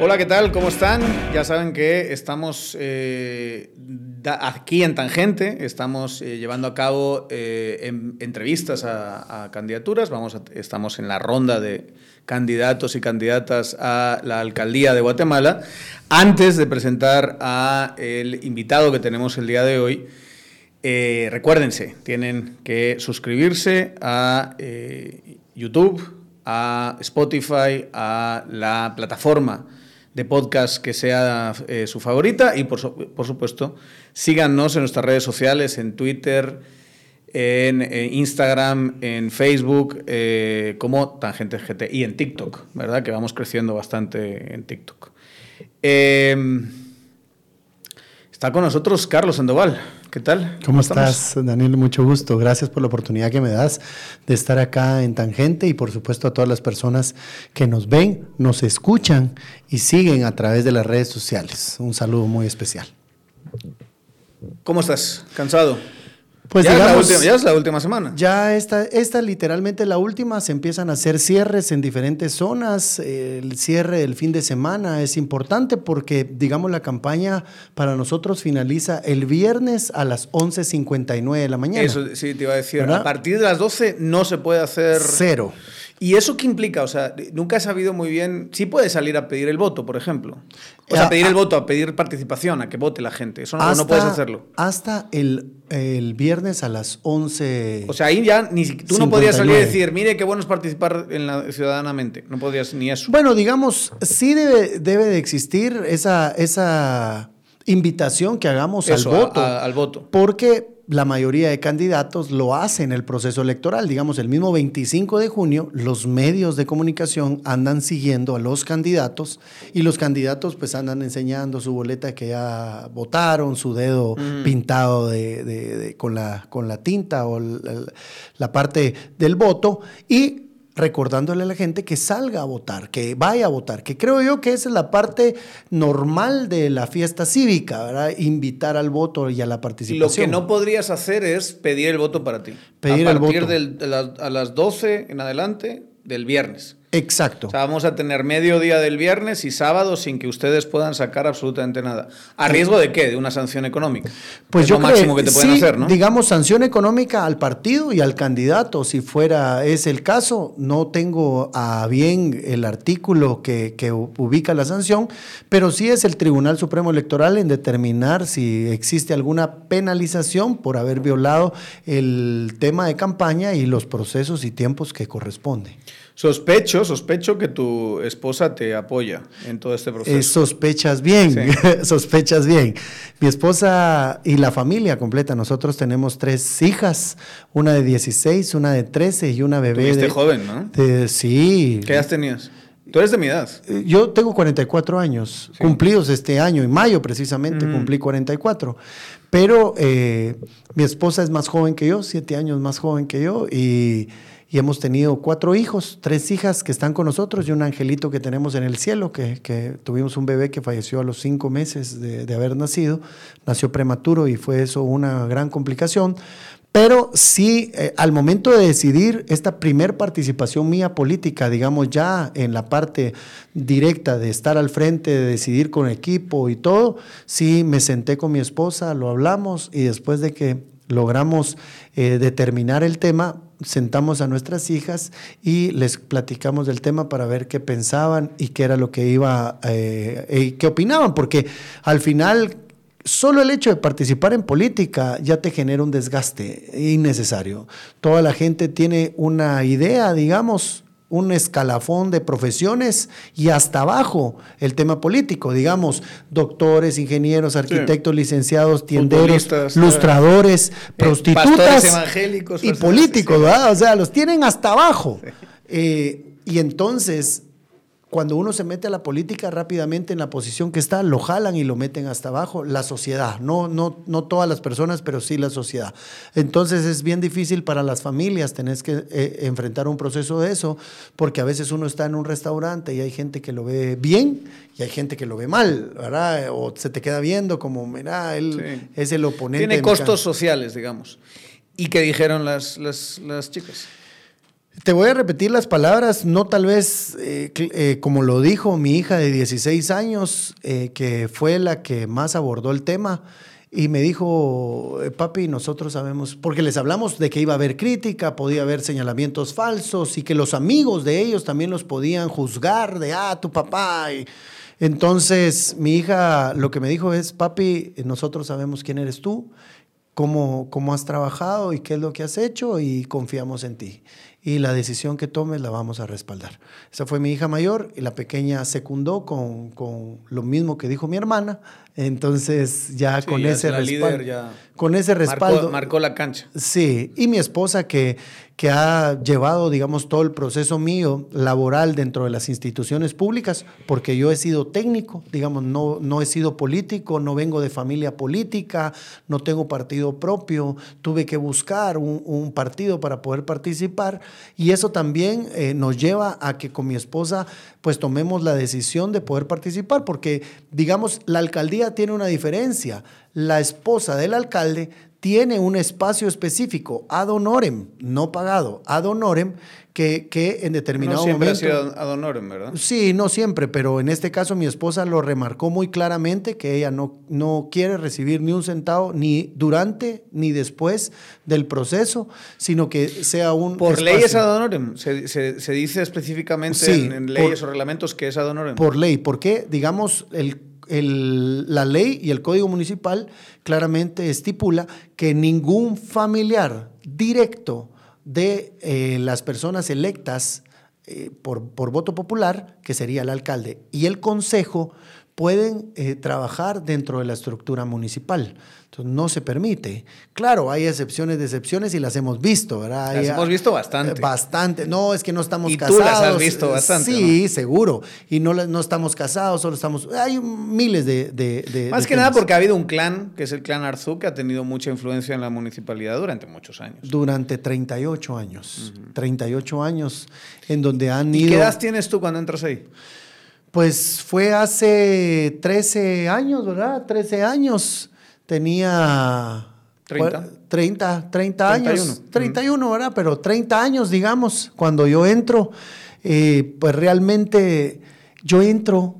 Hola, ¿qué tal? ¿Cómo están? Ya saben que estamos eh, aquí en Tangente, estamos eh, llevando a cabo eh, entrevistas a, candidaturas, Vamos estamos en la ronda de candidatos y candidatas a la alcaldía de Guatemala. Antes de presentar a el invitado que tenemos el día de hoy, recuérdense, tienen que suscribirse a YouTube, a Spotify, a la plataforma de podcast que sea eh, su favorita y por, supuesto síganos en nuestras redes sociales, en Twitter, en, eh, Instagram, en Facebook, eh, como Tangente GT y en TikTok, ¿verdad? Que vamos creciendo bastante en TikTok. Em, está con nosotros Carlos Sandoval. ¿Qué tal? ¿Cómo, estás, Daniel? Mucho gusto. Gracias por la oportunidad que me das de estar acá en Tangente y por supuesto a todas las personas que nos ven, nos escuchan y siguen a través de las redes sociales. Un saludo muy especial. ¿Cómo estás? ¿Cansado? Pues ya, digamos, es la última, última semana. Ya esta, esta literalmente la última, se empiezan a hacer cierres en diferentes zonas. El cierre del fin de semana es importante porque, digamos, la campaña para nosotros finaliza el viernes a las 11.59 de la mañana. Eso sí, te iba a decir. A partir de las 12 no se puede hacer... Cero. ¿Y eso qué implica? O sea, nunca he sabido muy bien. Sí puedes salir a pedir el voto, por ejemplo. O sea, a pedir el voto, a pedir participación, a que vote la gente. Eso no, no puedes hacerlo. Hasta el, el, viernes a las 11. O sea, ahí ya ni tú no podías salir y decir, mire qué bueno es participar en la, ciudadanamente. No podías ni eso. Bueno, digamos, sí debe, debe de existir esa, esa invitación que hagamos al voto. al voto. Porque la mayoría de candidatos lo hacen el proceso electoral. Digamos, el mismo 25 de junio, los medios de comunicación andan siguiendo a los candidatos y los candidatos pues andan enseñando su boleta que ya votaron, su dedo mm. pintado de, con, la, con la tinta o la parte del voto y recordándole a la gente que salga a votar, que vaya a votar, que creo yo que esa es la parte normal de la fiesta cívica, ¿verdad? Invitar al voto y a la participación. Lo que no podrías hacer es pedir el voto para ti. Pedir a partir de a las 12 en adelante del viernes. Exacto. O sea, vamos a tener medio día del viernes y sábado sin que ustedes puedan sacar absolutamente nada. ¿A riesgo de qué? De una sanción económica. Pues yo lo máximo que te pueden hacer, ¿no? Digamos, sanción económica al partido y al candidato, si fuera ese el caso. No tengo a bien el artículo que, que ubica la sanción, pero sí es el Tribunal Supremo Electoral en determinar si existe alguna penalización por haber violado el tema de campaña y los procesos y tiempos que corresponden. Sospecho, sospecho que tu esposa te apoya en todo este proceso. sospechas bien, sospechas bien. Mi esposa y la familia completa, nosotros tenemos tres hijas, una de 16, una de 13 y una bebé. Tuviste joven, ¿no? sí. ¿Qué edad tenías? Tú eres de mi edad. Eh, yo tengo 44 años, cumplidos este año, en mayo precisamente cumplí 44. Pero eh, mi esposa es más joven que yo, siete años más joven que yo, y y hemos tenido cuatro hijos, tres hijas que están con nosotros y un angelito que tenemos en el cielo, que, tuvimos un bebé que falleció a los cinco meses de, haber nacido, nació prematuro y fue eso una gran complicación. Pero sí, eh, al momento de decidir esta primer participación mía política, digamos ya en la parte directa de estar al frente, de decidir con equipo y todo, sí me senté con mi esposa, lo hablamos y después de que logramos eh, determinar el tema, sentamos a nuestras hijas y les platicamos del tema para ver qué pensaban y qué era lo que iba, eh, qué opinaban, porque al final solo el hecho de participar en política ya te genera un desgaste innecesario. Toda la gente tiene una idea, digamos, un escalafón de profesiones y hasta abajo el tema político, digamos, doctores, ingenieros, arquitectos, licenciados, tienderos, lustradores, eh, prostitutas evangélicos, y políticos, O sea, los tienen hasta abajo. Eh, y entonces cuando uno se mete a la política rápidamente en la posición que está, lo jalan y lo meten hasta abajo, la sociedad, no, no, no todas las personas, pero sí la sociedad. Entonces es bien difícil para las familias tener que eh, enfrentar un proceso de eso, porque a veces uno está en un restaurante y hay gente que lo ve bien y hay gente que lo ve mal, ¿verdad? O se te queda viendo como, mira, él es el oponente. Tiene costos sociales, digamos. ¿Y qué dijeron las, las, las chicas? Te voy a repetir las palabras, no tal vez eh, eh, como lo dijo mi hija de 16 años, eh, que fue la que más abordó el tema. Y me dijo, papi, nosotros sabemos, porque les hablamos de que iba a haber crítica, podía haber señalamientos falsos y que los amigos de ellos también los podían juzgar de, ah, tu papá. Y, entonces, mi hija lo que me dijo es, papi, nosotros sabemos quién eres tú, cómo, cómo has trabajado y qué es lo que has hecho y confiamos en ti y la decisión que tomes la vamos a respaldar. Esa fue mi hija mayor y la pequeña secundó con, con lo mismo que dijo mi hermana. Entonces ya con ese respaldo. con ese respaldo. Marcó, la cancha. Sí, y mi esposa que, que ha llevado, digamos, todo el proceso mío laboral dentro de las instituciones públicas, porque yo he sido técnico, digamos, no, no he sido político, no vengo de familia política, no tengo partido propio, tuve que buscar un, partido para poder participar y eso también eh, nos lleva a que con mi esposa pues tomemos la decisión de poder participar, porque digamos, la alcaldía tiene una diferencia. La esposa del alcalde tiene un espacio específico, ad honorem, no pagado, ad honorem, que, que en determinado no siempre momento... ha sido ad honorem, ¿verdad? Sí, no siempre, pero en este caso mi esposa lo remarcó muy claramente que ella no, no quiere recibir ni un centavo ni durante ni después del proceso, sino que sea un... Por espacio. ley es ad honorem, se, se, se dice específicamente sí, en, en, leyes por, o reglamentos que es ad honorem. Por ley, porque digamos el la ley y el código municipal claramente estipula que ningún familiar directo de eh, las personas electas eh, por, por, voto popular, que sería el alcalde, y el consejo pueden eh, trabajar dentro de la estructura municipal. Entonces, no se permite. Claro, hay excepciones de excepciones y las hemos visto, ¿verdad? Las hemos visto bastante. Bastante. No, es que no estamos y casados. tú las has visto bastante. Sí, ¿no? seguro. Y no, no estamos casados, solo estamos... Hay miles de... de, de Más de que temas. nada porque ha habido un clan, que es el clan Arzú, que ha tenido mucha influencia en la municipalidad durante muchos años. Durante 38 años. Uh -huh. 38 años en donde han ido... ¿Y qué edad tienes tú cuando entras ahí? Pues fue hace 13 años, ¿verdad? 13 años. Tenía 30, 30, 30 años. 31, 31 ¿verdad? Pero 30 años, digamos, cuando yo entro, eh, pues realmente yo entro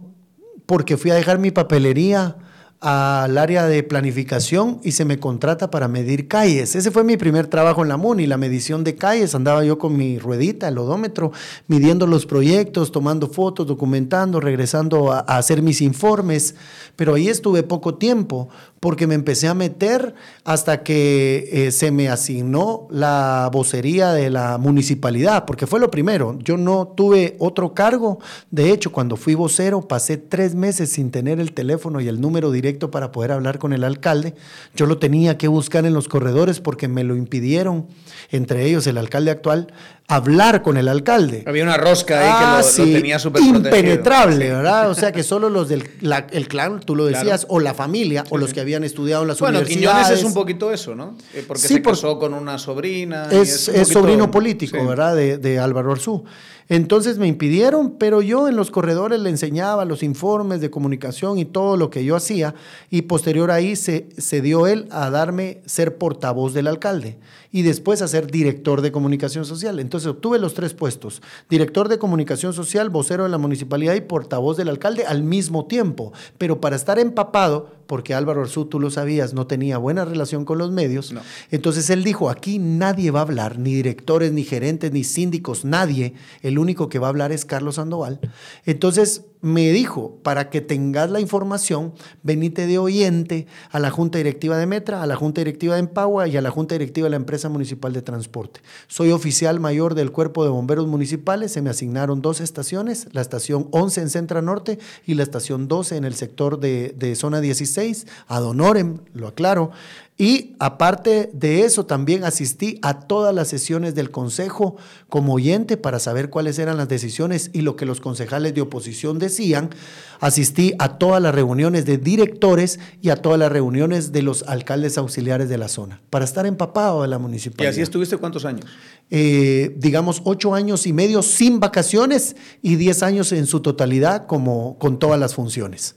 porque fui a dejar mi papelería al área de planificación y se me contrata para medir calles. Ese fue mi primer trabajo en la MUNI, la medición de calles. Andaba yo con mi ruedita, el odómetro, midiendo los proyectos, tomando fotos, documentando, regresando a, a hacer mis informes. Pero ahí estuve poco tiempo porque me empecé a meter hasta que eh, se me asignó la vocería de la municipalidad, porque fue lo primero. Yo no tuve otro cargo. De hecho, cuando fui vocero, pasé tres meses sin tener el teléfono y el número directo para poder hablar con el alcalde. Yo lo tenía que buscar en los corredores porque me lo impidieron, entre ellos el alcalde actual, hablar con el alcalde. Había una rosca ahí ah, que lo, sí, lo tenía súper Impenetrable, sí. ¿verdad? O sea, que solo los del la, el clan, tú lo decías, claro. o la familia, sí, o los que habían estudiado en las bueno, universidades. Bueno, Quiñones es un poquito eso, ¿no? Eh, porque se casó por, con una sobrina. Es, es, es sobrino político, ¿verdad? De, de Álvaro Arzú. Entonces me impidieron, pero yo en los corredores le enseñaba los informes de comunicación y todo lo que yo hacía y posterior ahí se, se dio él a darme ser portavoz del alcalde y después a ser director de comunicación social. Entonces obtuve los tres puestos, director de comunicación social, vocero de la municipalidad y portavoz del alcalde al mismo tiempo, pero para estar empapado, porque Álvaro Arzú, tú lo sabías, no tenía buena relación con los medios, no. entonces él dijo, aquí nadie va a hablar, ni directores, ni gerentes, ni síndicos, nadie, el único que va a hablar es Carlos Sandoval. Entonces me dijo, para que tengas la información, venite de oyente a la Junta Directiva de Metra, a la Junta Directiva de Empagua y a la Junta Directiva de la Empresa Municipal de Transporte. Soy oficial mayor del Cuerpo de Bomberos Municipales, se me asignaron dos estaciones, la estación 11 en Centra Norte y la estación 12 en el sector de, de zona 16, ad honorem, lo aclaro. Y aparte de eso, también asistí a todas las sesiones del Consejo como oyente para saber cuáles eran las decisiones y lo que los concejales de oposición decían. Asistí a todas las reuniones de directores y a todas las reuniones de los alcaldes auxiliares de la zona, para estar empapado de la municipalidad. ¿Y así estuviste cuántos años? Eh, digamos, ocho años y medio sin vacaciones y diez años en su totalidad como con todas las funciones.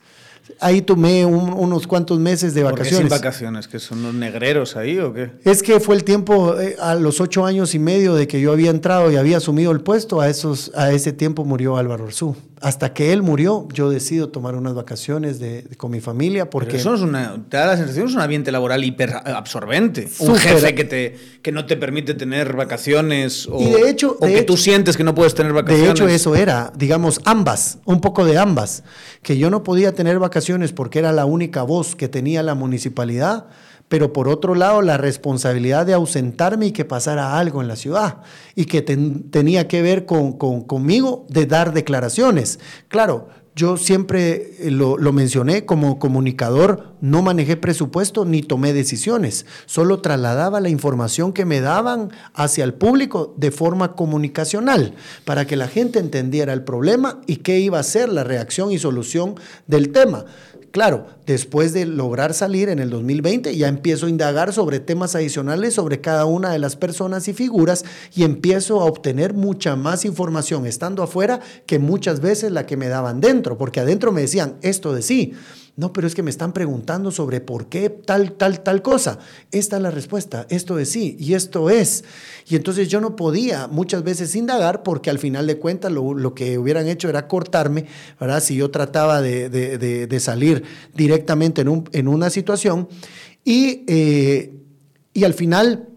Ahí tomé unos cuantos meses de vacaciones. ¿Por qué sin vacaciones? ¿Que son los negreros ahí o qué? Es que fue el tiempo, eh, a los ocho años y medio de que yo había entrado y había asumido el puesto, a, esos, a ese tiempo murió Álvaro Orzú. Hasta que él murió, yo decido tomar unas vacaciones de, con mi familia porque... eso es una, te da la sensación, es un ambiente laboral hiper absorbente. Un jefe que, te, que no te permite tener vacaciones o, de hecho, o que tú sientes que no puedes tener vacaciones. De hecho, eso era, digamos, ambas, un poco de ambas. Que yo no podía tener vacaciones porque era la única voz que tenía la municipalidad pero por otro lado la responsabilidad de ausentarme y que pasara algo en la ciudad y que tenía que ver con, conmigo de dar declaraciones. Claro, yo siempre eh, lo, lo, mencioné como comunicador, no manejé presupuesto ni tomé decisiones, solo trasladaba la información que me daban hacia el público de forma comunicacional para que la gente entendiera el problema y qué iba a ser la reacción y solución del tema. Claro, después de lograr salir en el 2020, ya empiezo a indagar sobre temas adicionales sobre cada una de las personas y figuras y empiezo a obtener mucha más información estando afuera que muchas veces la que me daban dentro, porque adentro me decían esto de sí. No, pero es que me están preguntando sobre por qué tal, tal, tal cosa. Esta es la respuesta, esto es sí y esto es. Y entonces yo no podía muchas veces indagar porque al final de cuentas lo, que hubieran hecho era cortarme, ¿verdad? Si yo trataba de, salir directamente en, un, en una situación. Y, eh, y al final,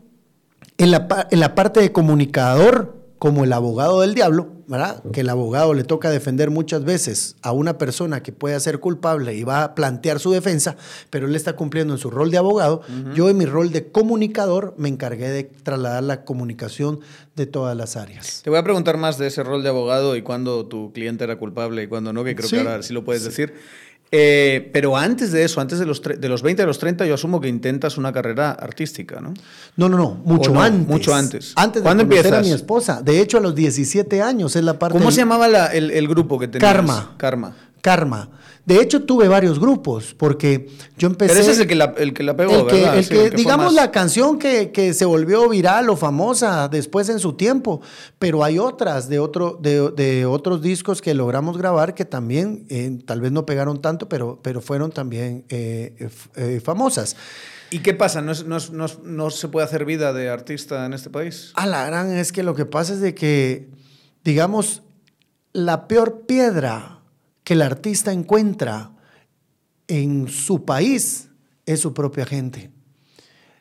en la, en la parte de comunicador, como el abogado del diablo, ¿verdad? Que el abogado le toca defender muchas veces a una persona que puede ser culpable y va a plantear su defensa, pero él está cumpliendo en su rol de abogado. Yo en mi rol de comunicador me encargué de trasladar la comunicación de todas las áreas. Te voy a preguntar más de ese rol de abogado y cuándo tu cliente era culpable y cuándo no, que creo que ahora sí lo puedes decir. Eh, pero antes de eso, antes de los, de los 20 a los 30, yo asumo que intentas una carrera artística, ¿no? No, no, no, mucho antes. Mucho antes. Antes de ¿Cuándo empiezas? a mi esposa. De hecho, a los 17 años es la parte. ¿Cómo se llamaba el, el, grupo que tenías? Karma. Karma. Karma. De hecho, tuve varios grupos, porque yo empecé... Pero ese es el que la, el que la pegó, el que, El que, digamos, la canción que, que, se volvió viral o famosa después en su tiempo, pero hay otras de, otro, de, de otros discos que logramos grabar que también, eh, tal vez no pegaron tanto, pero, pero fueron también eh, eh, famosas. ¿Y qué pasa? ¿No, no, no, ¿No, se puede hacer vida de artista en este país? A la gran es que lo que pasa es de que, digamos, la peor piedra que el artista encuentra en su país es su propia gente.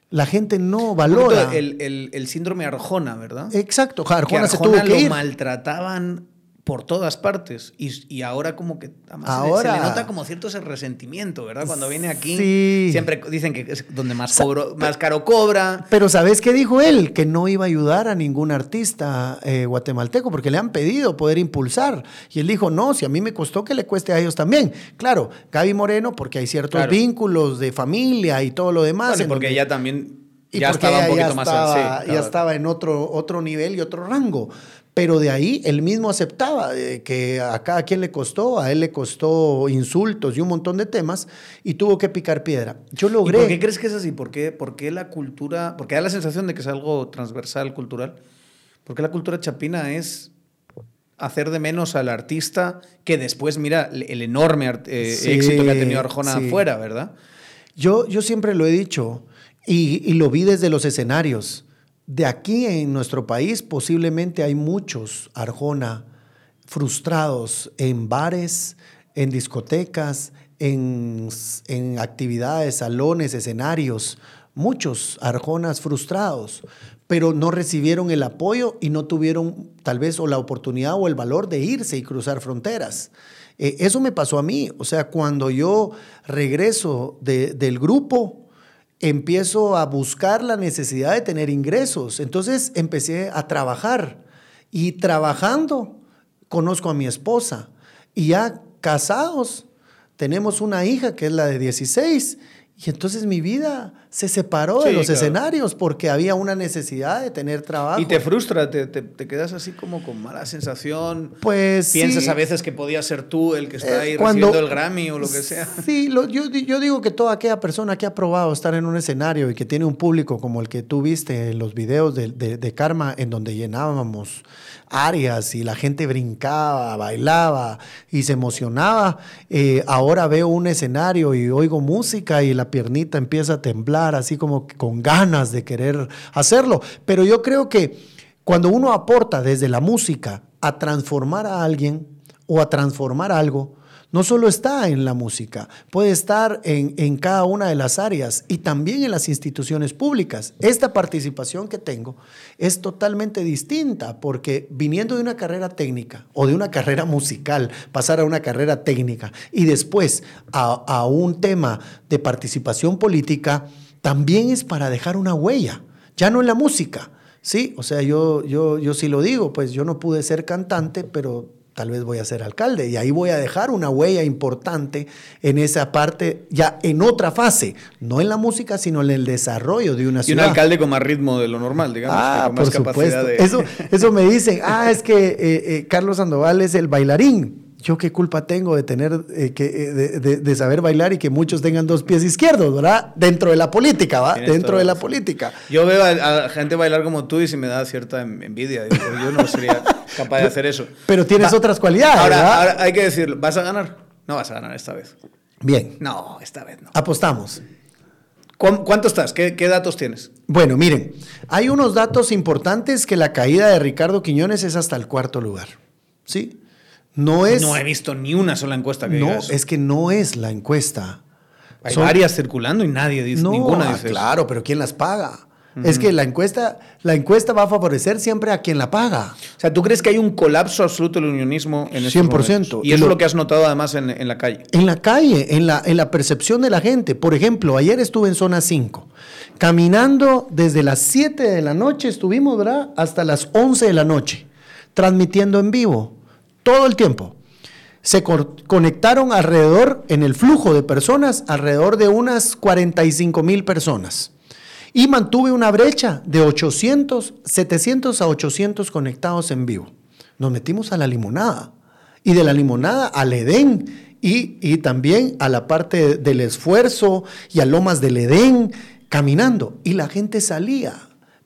La gente no valora. El, el, síndrome Arjona, ¿verdad? Exacto. Arjona, se tuvo que lo maltrataban por todas partes. Y, ahora como que ahora, se, le, nota como cierto ese resentimiento, ¿verdad? Cuando viene aquí, siempre dicen que es donde más, cobro, más caro cobra. Pero ¿sabes qué dijo él? Que no iba a ayudar a ningún artista eh, guatemalteco porque le han pedido poder impulsar. Y él dijo, no, si a mí me costó que le cueste a ellos también. Claro, Gaby Moreno porque hay ciertos vínculos de familia y todo lo demás. y porque ella también... ya estaba un poquito más ya estaba en otro, otro nivel y otro rango. Pero de ahí él mismo aceptaba que a cada quien le costó, a él le costó insultos y un montón de temas y tuvo que picar piedra. Yo logré. por qué crees que es así? ¿Por qué, ¿Por qué la cultura.? Porque da la sensación de que es algo transversal, cultural. ¿Por qué la cultura chapina es hacer de menos al artista que después mira el enorme eh, éxito que ha tenido Arjona afuera, ¿verdad? Yo, yo siempre lo he dicho y, y lo vi desde los escenarios. De aquí en nuestro país posiblemente hay muchos Arjona frustrados en bares, en discotecas, en, actividades, salones, escenarios, muchos Arjonas frustrados, pero no recibieron el apoyo y no tuvieron tal vez o la oportunidad o el valor de irse y cruzar fronteras. Eh, eso me pasó a mí, o sea, cuando yo regreso del grupo, empiezo a buscar la necesidad de tener ingresos. Entonces empecé a trabajar. Y trabajando conozco a mi esposa. Y ya casados tenemos una hija que es la de 16 y entonces mi vida se separó de los escenarios porque había una necesidad de tener trabajo. Y te frustra, te, te, quedas así como con mala sensación. Pues Piensas a veces que podía ser tú el que está ahí recibiendo el Grammy o lo que sea. Sí, yo, yo, digo que toda aquella persona que ha probado estar en un escenario y que tiene un público como el que tú viste en los videos de, de, de Karma, en donde llenábamos áreas y la gente brincaba, bailaba y se emocionaba. Eh, ahora veo un escenario y oigo música y la piernita empieza a temblar, así como con ganas de querer hacerlo. Pero yo creo que cuando uno aporta desde la música a transformar a alguien o a transformar algo, no solo está en la música, puede estar en, cada una de las áreas y también en las instituciones públicas. Esta participación que tengo es totalmente distinta porque viniendo de una carrera técnica o de una carrera musical, pasar a una carrera técnica y después a, un tema de participación política, también es para dejar una huella, ya no en la música. Sí, o sea, yo, yo, yo sí lo digo, pues yo no pude ser cantante, pero tal vez voy a ser alcalde y ahí voy a dejar una huella importante en esa parte, ya en otra fase, no en la música, sino en el desarrollo de una ciudad. Y un alcalde con más ritmo de lo normal, digamos. Ah, por supuesto. Eso, eso me dicen, ah, es que eh, eh, Carlos Sandoval es el bailarín yo qué culpa tengo de tener eh, que eh, de, saber bailar y que muchos tengan dos pies izquierdos, ¿verdad? Dentro de la política, ¿va? Dentro de la política. Yo veo a, gente bailar como tú y se me da cierta envidia. yo no sería capaz de hacer eso. Pero tienes otras cualidades. Ahora, ahora hay que decirlo, ¿vas a ganar? No vas a ganar esta vez. Bien. No, esta vez no. Apostamos. ¿Cuánto estás? ¿Qué, ¿Qué, datos tienes? Bueno, miren, hay unos datos importantes que la caída de Ricardo Quiñones es hasta el cuarto lugar. ¿Sí? No es. No he visto ni una sola encuesta que No, es que no es la encuesta. Hay varias circulando y nadie dice, ninguna dice Claro, pero ¿quién las paga? Es que la encuesta, la encuesta va a favorecer siempre a quien la paga. O sea, ¿tú crees que hay un colapso absoluto del unionismo en este 100%. Y eso es lo que has notado además en, en, la calle. En la calle, en la, en la percepción de la gente. Por ejemplo, ayer estuve en zona 5. Caminando desde las 7 de la noche, estuvimos, ¿verdad? Hasta las 11 de la noche, transmitiendo en vivo todo el tiempo. Se conectaron alrededor, en el flujo de personas, alrededor de unas 45 mil personas. Y mantuve una brecha de 800, 700 a 800 conectados en vivo. Nos metimos a la limonada. Y de la limonada al Edén. Y, y también a la parte del esfuerzo y a Lomas del Edén, caminando. Y la gente salía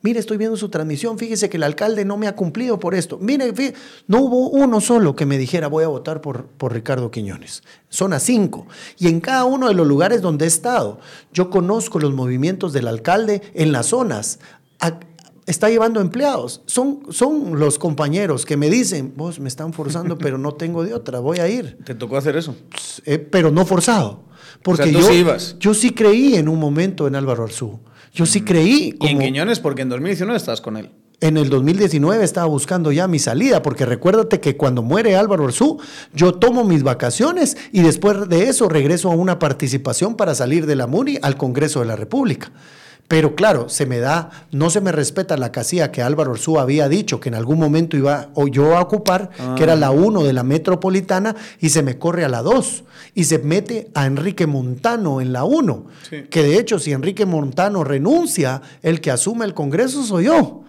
Mire, estoy viendo su transmisión, fíjese que el alcalde no me ha cumplido por esto. Mire, no hubo uno solo que me dijera voy a votar por, por Ricardo Quiñones. Son a cinco. Y en cada uno de los lugares donde he estado, yo conozco los movimientos del alcalde en las zonas. está llevando empleados. Son, son los compañeros que me dicen, vos me están forzando, pero no tengo de otra, voy a ir. ¿Te tocó hacer eso? Eh, pero no forzado. Porque yo, sí yo sí creí en un momento en Álvaro Arzú. Yo sí creí. Y en Quiñones, porque en 2019 estás con él. En el 2019 estaba buscando ya mi salida, porque recuérdate que cuando muere Álvaro Arzú, yo tomo mis vacaciones y después de eso regreso a una participación para salir de la MUNI al Congreso de la República. Pero claro, se me da, no se me respeta la casilla que Álvaro Orsú había dicho que en algún momento iba o yo a ocupar, que era la 1 de la metropolitana, y se me corre a la 2 y se mete a Enrique Montano en la 1. Que de hecho, si Enrique Montano renuncia, el que asume el Congreso soy yo.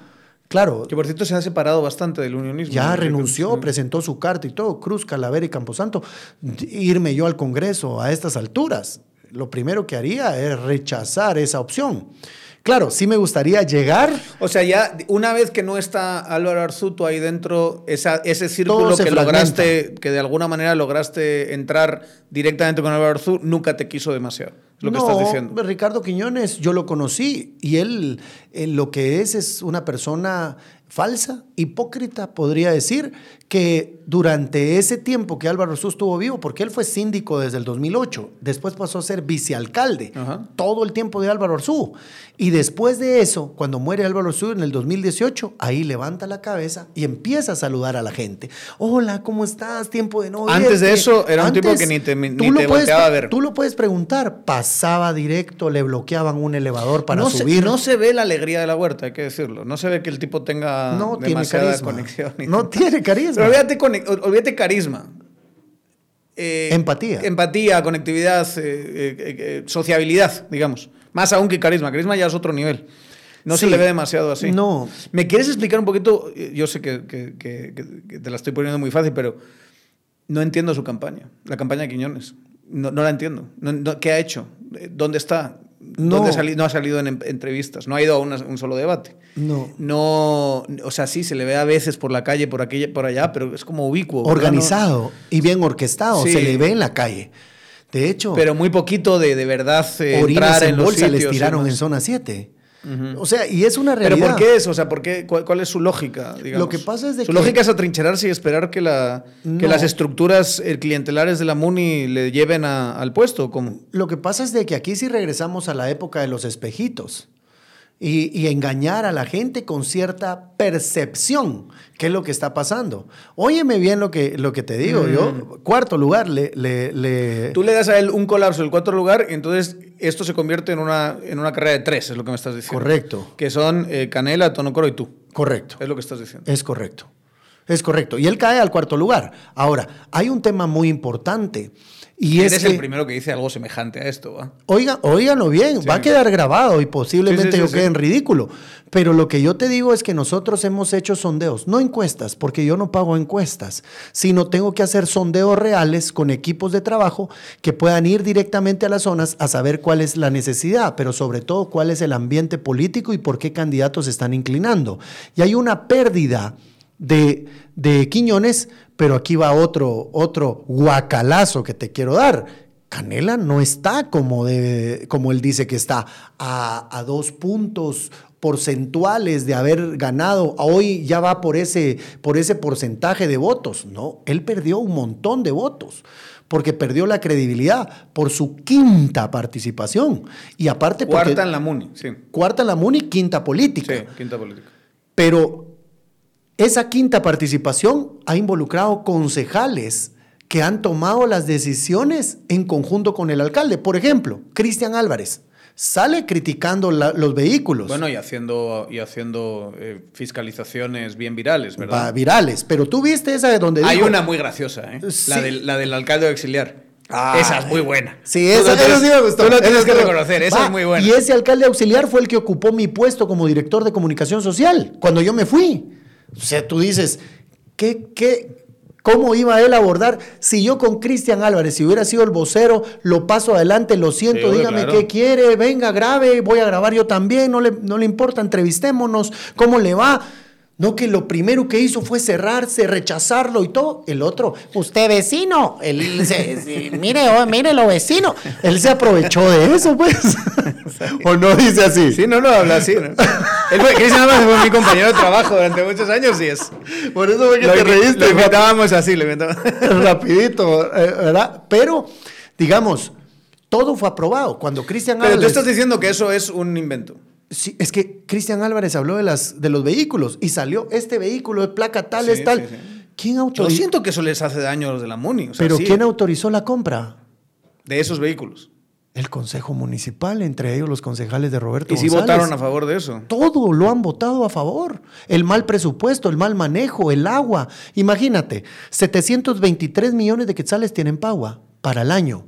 Claro. Que por cierto se ha separado bastante del unionismo. Ya renunció, presentó su carta y todo, Cruz, Calavera y Camposanto. Irme yo al Congreso a estas alturas lo primero que haría es rechazar esa opción. Claro, sí me gustaría llegar. O sea, ya una vez que no está Álvaro Arzuto ahí dentro, esa, ese círculo que lograste, que de alguna manera lograste entrar directamente con Álvaro Arzuto, nunca te quiso demasiado. lo que estás diciendo. Ricardo Quiñones, yo lo conocí y él, él lo que es es una persona falsa, hipócrita, podría decir, que durante ese tiempo que Álvaro Arzú estuvo vivo, porque él fue síndico desde el 2008, después pasó a ser vicealcalde, todo el tiempo de Álvaro Arzú. Y después de eso, cuando muere Álvaro Arzú en el 2018, ahí levanta la cabeza y empieza a saludar a la gente. Hola, ¿cómo estás? Tiempo de no Antes de eso, era un tipo que ni te, ni te volteaba a ver. Tú lo puedes preguntar, pasaba directo, le bloqueaban un elevador para subir. no se ve la alegría de la huerta, hay que decirlo. No se ve que el tipo tenga no demasiada conexión. No tiene carisma. Pero olvídate, carisma. Eh, empatía. Empatía, conectividad, eh, eh, sociabilidad, digamos. Más aún que carisma. Carisma ya es otro nivel. No se le ve demasiado así. No. ¿Me quieres explicar un poquito? Yo sé que, que- que- que- que te la estoy poniendo muy fácil, pero no entiendo su campaña. La campaña de Quiñones. No, no la entiendo. No- no- ¿Qué ha hecho? ¿Dónde está? No. ¿Dónde sali- no ha salido en en- entrevistas? No ha ido a una- un solo debate. No. No, o sea, sí, se le ve a veces por la calle, por aquí, por allá, pero es como ubicuo. Organizado y bien orquestado, Sí. se le ve en la calle. De hecho, pero muy poquito de, de verdad eh, entrar en en los bolsa les sitios tiraron en zona 7. O sea, y es una ¿Pero realidad. por qué eso? O sea, ¿por qué? ¿Cuál, cuál es su lógica? digamos? Lo que pasa es de su que- lógica es atrincherarse y esperar que, la, que las estructuras eh, clientelares de la MUNI le lleven a- al puesto. ¿Cómo? Lo que pasa es de que aquí sí regresamos a la época de los espejitos. Y, y engañar a la gente con cierta percepción, qué es lo que está pasando. Óyeme bien lo que, lo que te digo. Yo, cuarto lugar, le, le, le- Mm. Tú le das a él un colapso del cuarto lugar y entonces esto se convierte en una, en una carrera de tres, es lo que me estás diciendo. Correcto. Que son eh, Canela, Tonocoro y tú. Correcto. Es lo que estás diciendo. Es correcto. Es correcto. Y él cae al cuarto lugar. Ahora, hay un tema muy importante. Y es Eres que, el primero que dice algo semejante a esto. ¿va? Oiga, óiganlo bien, va a quedar grabado y posiblemente Sí, sí, sí, yo quede en ridículo. Pero lo que yo te digo es que nosotros hemos hecho sondeos, no encuestas, porque yo no pago encuestas, sino tengo que hacer sondeos reales con equipos de trabajo que puedan ir directamente a las zonas a saber cuál es la necesidad, pero sobre todo cuál es el ambiente político y por qué candidatos se están inclinando. Y hay una pérdida de, de Quiñones, pero aquí va otro, otro guacalazo que te quiero dar. Canela no está como, de, como él dice que está, a, a dos puntos porcentuales de haber ganado. Hoy ya va por ese, por ese porcentaje de votos. No, él perdió un montón de votos porque perdió la credibilidad por su quinta participación. Y aparte porque- Cuarta en la MUNI, sí. cuarta en la MUNI, quinta política. Sí, quinta política. Pero esa quinta participación ha involucrado concejales que han tomado las decisiones en conjunto con el alcalde. Por ejemplo, Cristian Álvarez sale criticando la- los vehículos Bueno, y haciendo, y haciendo eh, fiscalizaciones bien virales, va, ¿verdad? virales. Pero tú viste esa de donde Hay dijo- una muy graciosa, ¿eh? Sí. La, del, la del alcalde auxiliar. Ah, esa es muy buena. Sí, esa, esa sí me gustó. Tú lo tienes que reconocer, esa Va, es muy buena. Y ese alcalde auxiliar fue el que ocupó mi puesto como director de comunicación social cuando yo me fui. O sea, tú dices, ¿qué, qué, ¿cómo iba él a abordar? Si yo con Cristian Álvarez, si hubiera sido el vocero, lo paso adelante, lo siento, Sí, dígame claro. qué quiere, venga, grabe, voy a grabar yo también, no le, no le importa, entrevistémonos, ¿cómo le va? No, que lo primero que hizo fue cerrarse, rechazarlo y todo. El otro, usted vecino, él se, se- mire, oh, mire lo vecino. Él se aprovechó de eso, pues. o no dice así. Sí, no, no, habla así. ¿no? Él fue, Cristian Álvarez fue mi compañero de trabajo durante muchos años y es. Por eso fue que Lo, te reíste. lo imitábamos así, lo imitábamos. rapidito, eh, ¿verdad? Pero, digamos, todo fue aprobado. Cuando Cristian Pero tú Álvarez... estás diciendo que eso es un invento. Sí, es que Cristian Álvarez habló de, las, de los vehículos y salió este vehículo de placa tal, Sí, es tal. sí. ¿Quién Yo autorizó? siento que eso les hace daño a los de la MUNI. o sea, Pero ¿quién autorizó la compra? De esos vehículos. El Consejo Municipal, entre ellos los concejales de Roberto Y sí González. votaron a favor de eso. Todo lo han votado a favor. El mal presupuesto, el mal manejo, el agua. Imagínate, 723 millones de quetzales tienen Pagua para el año.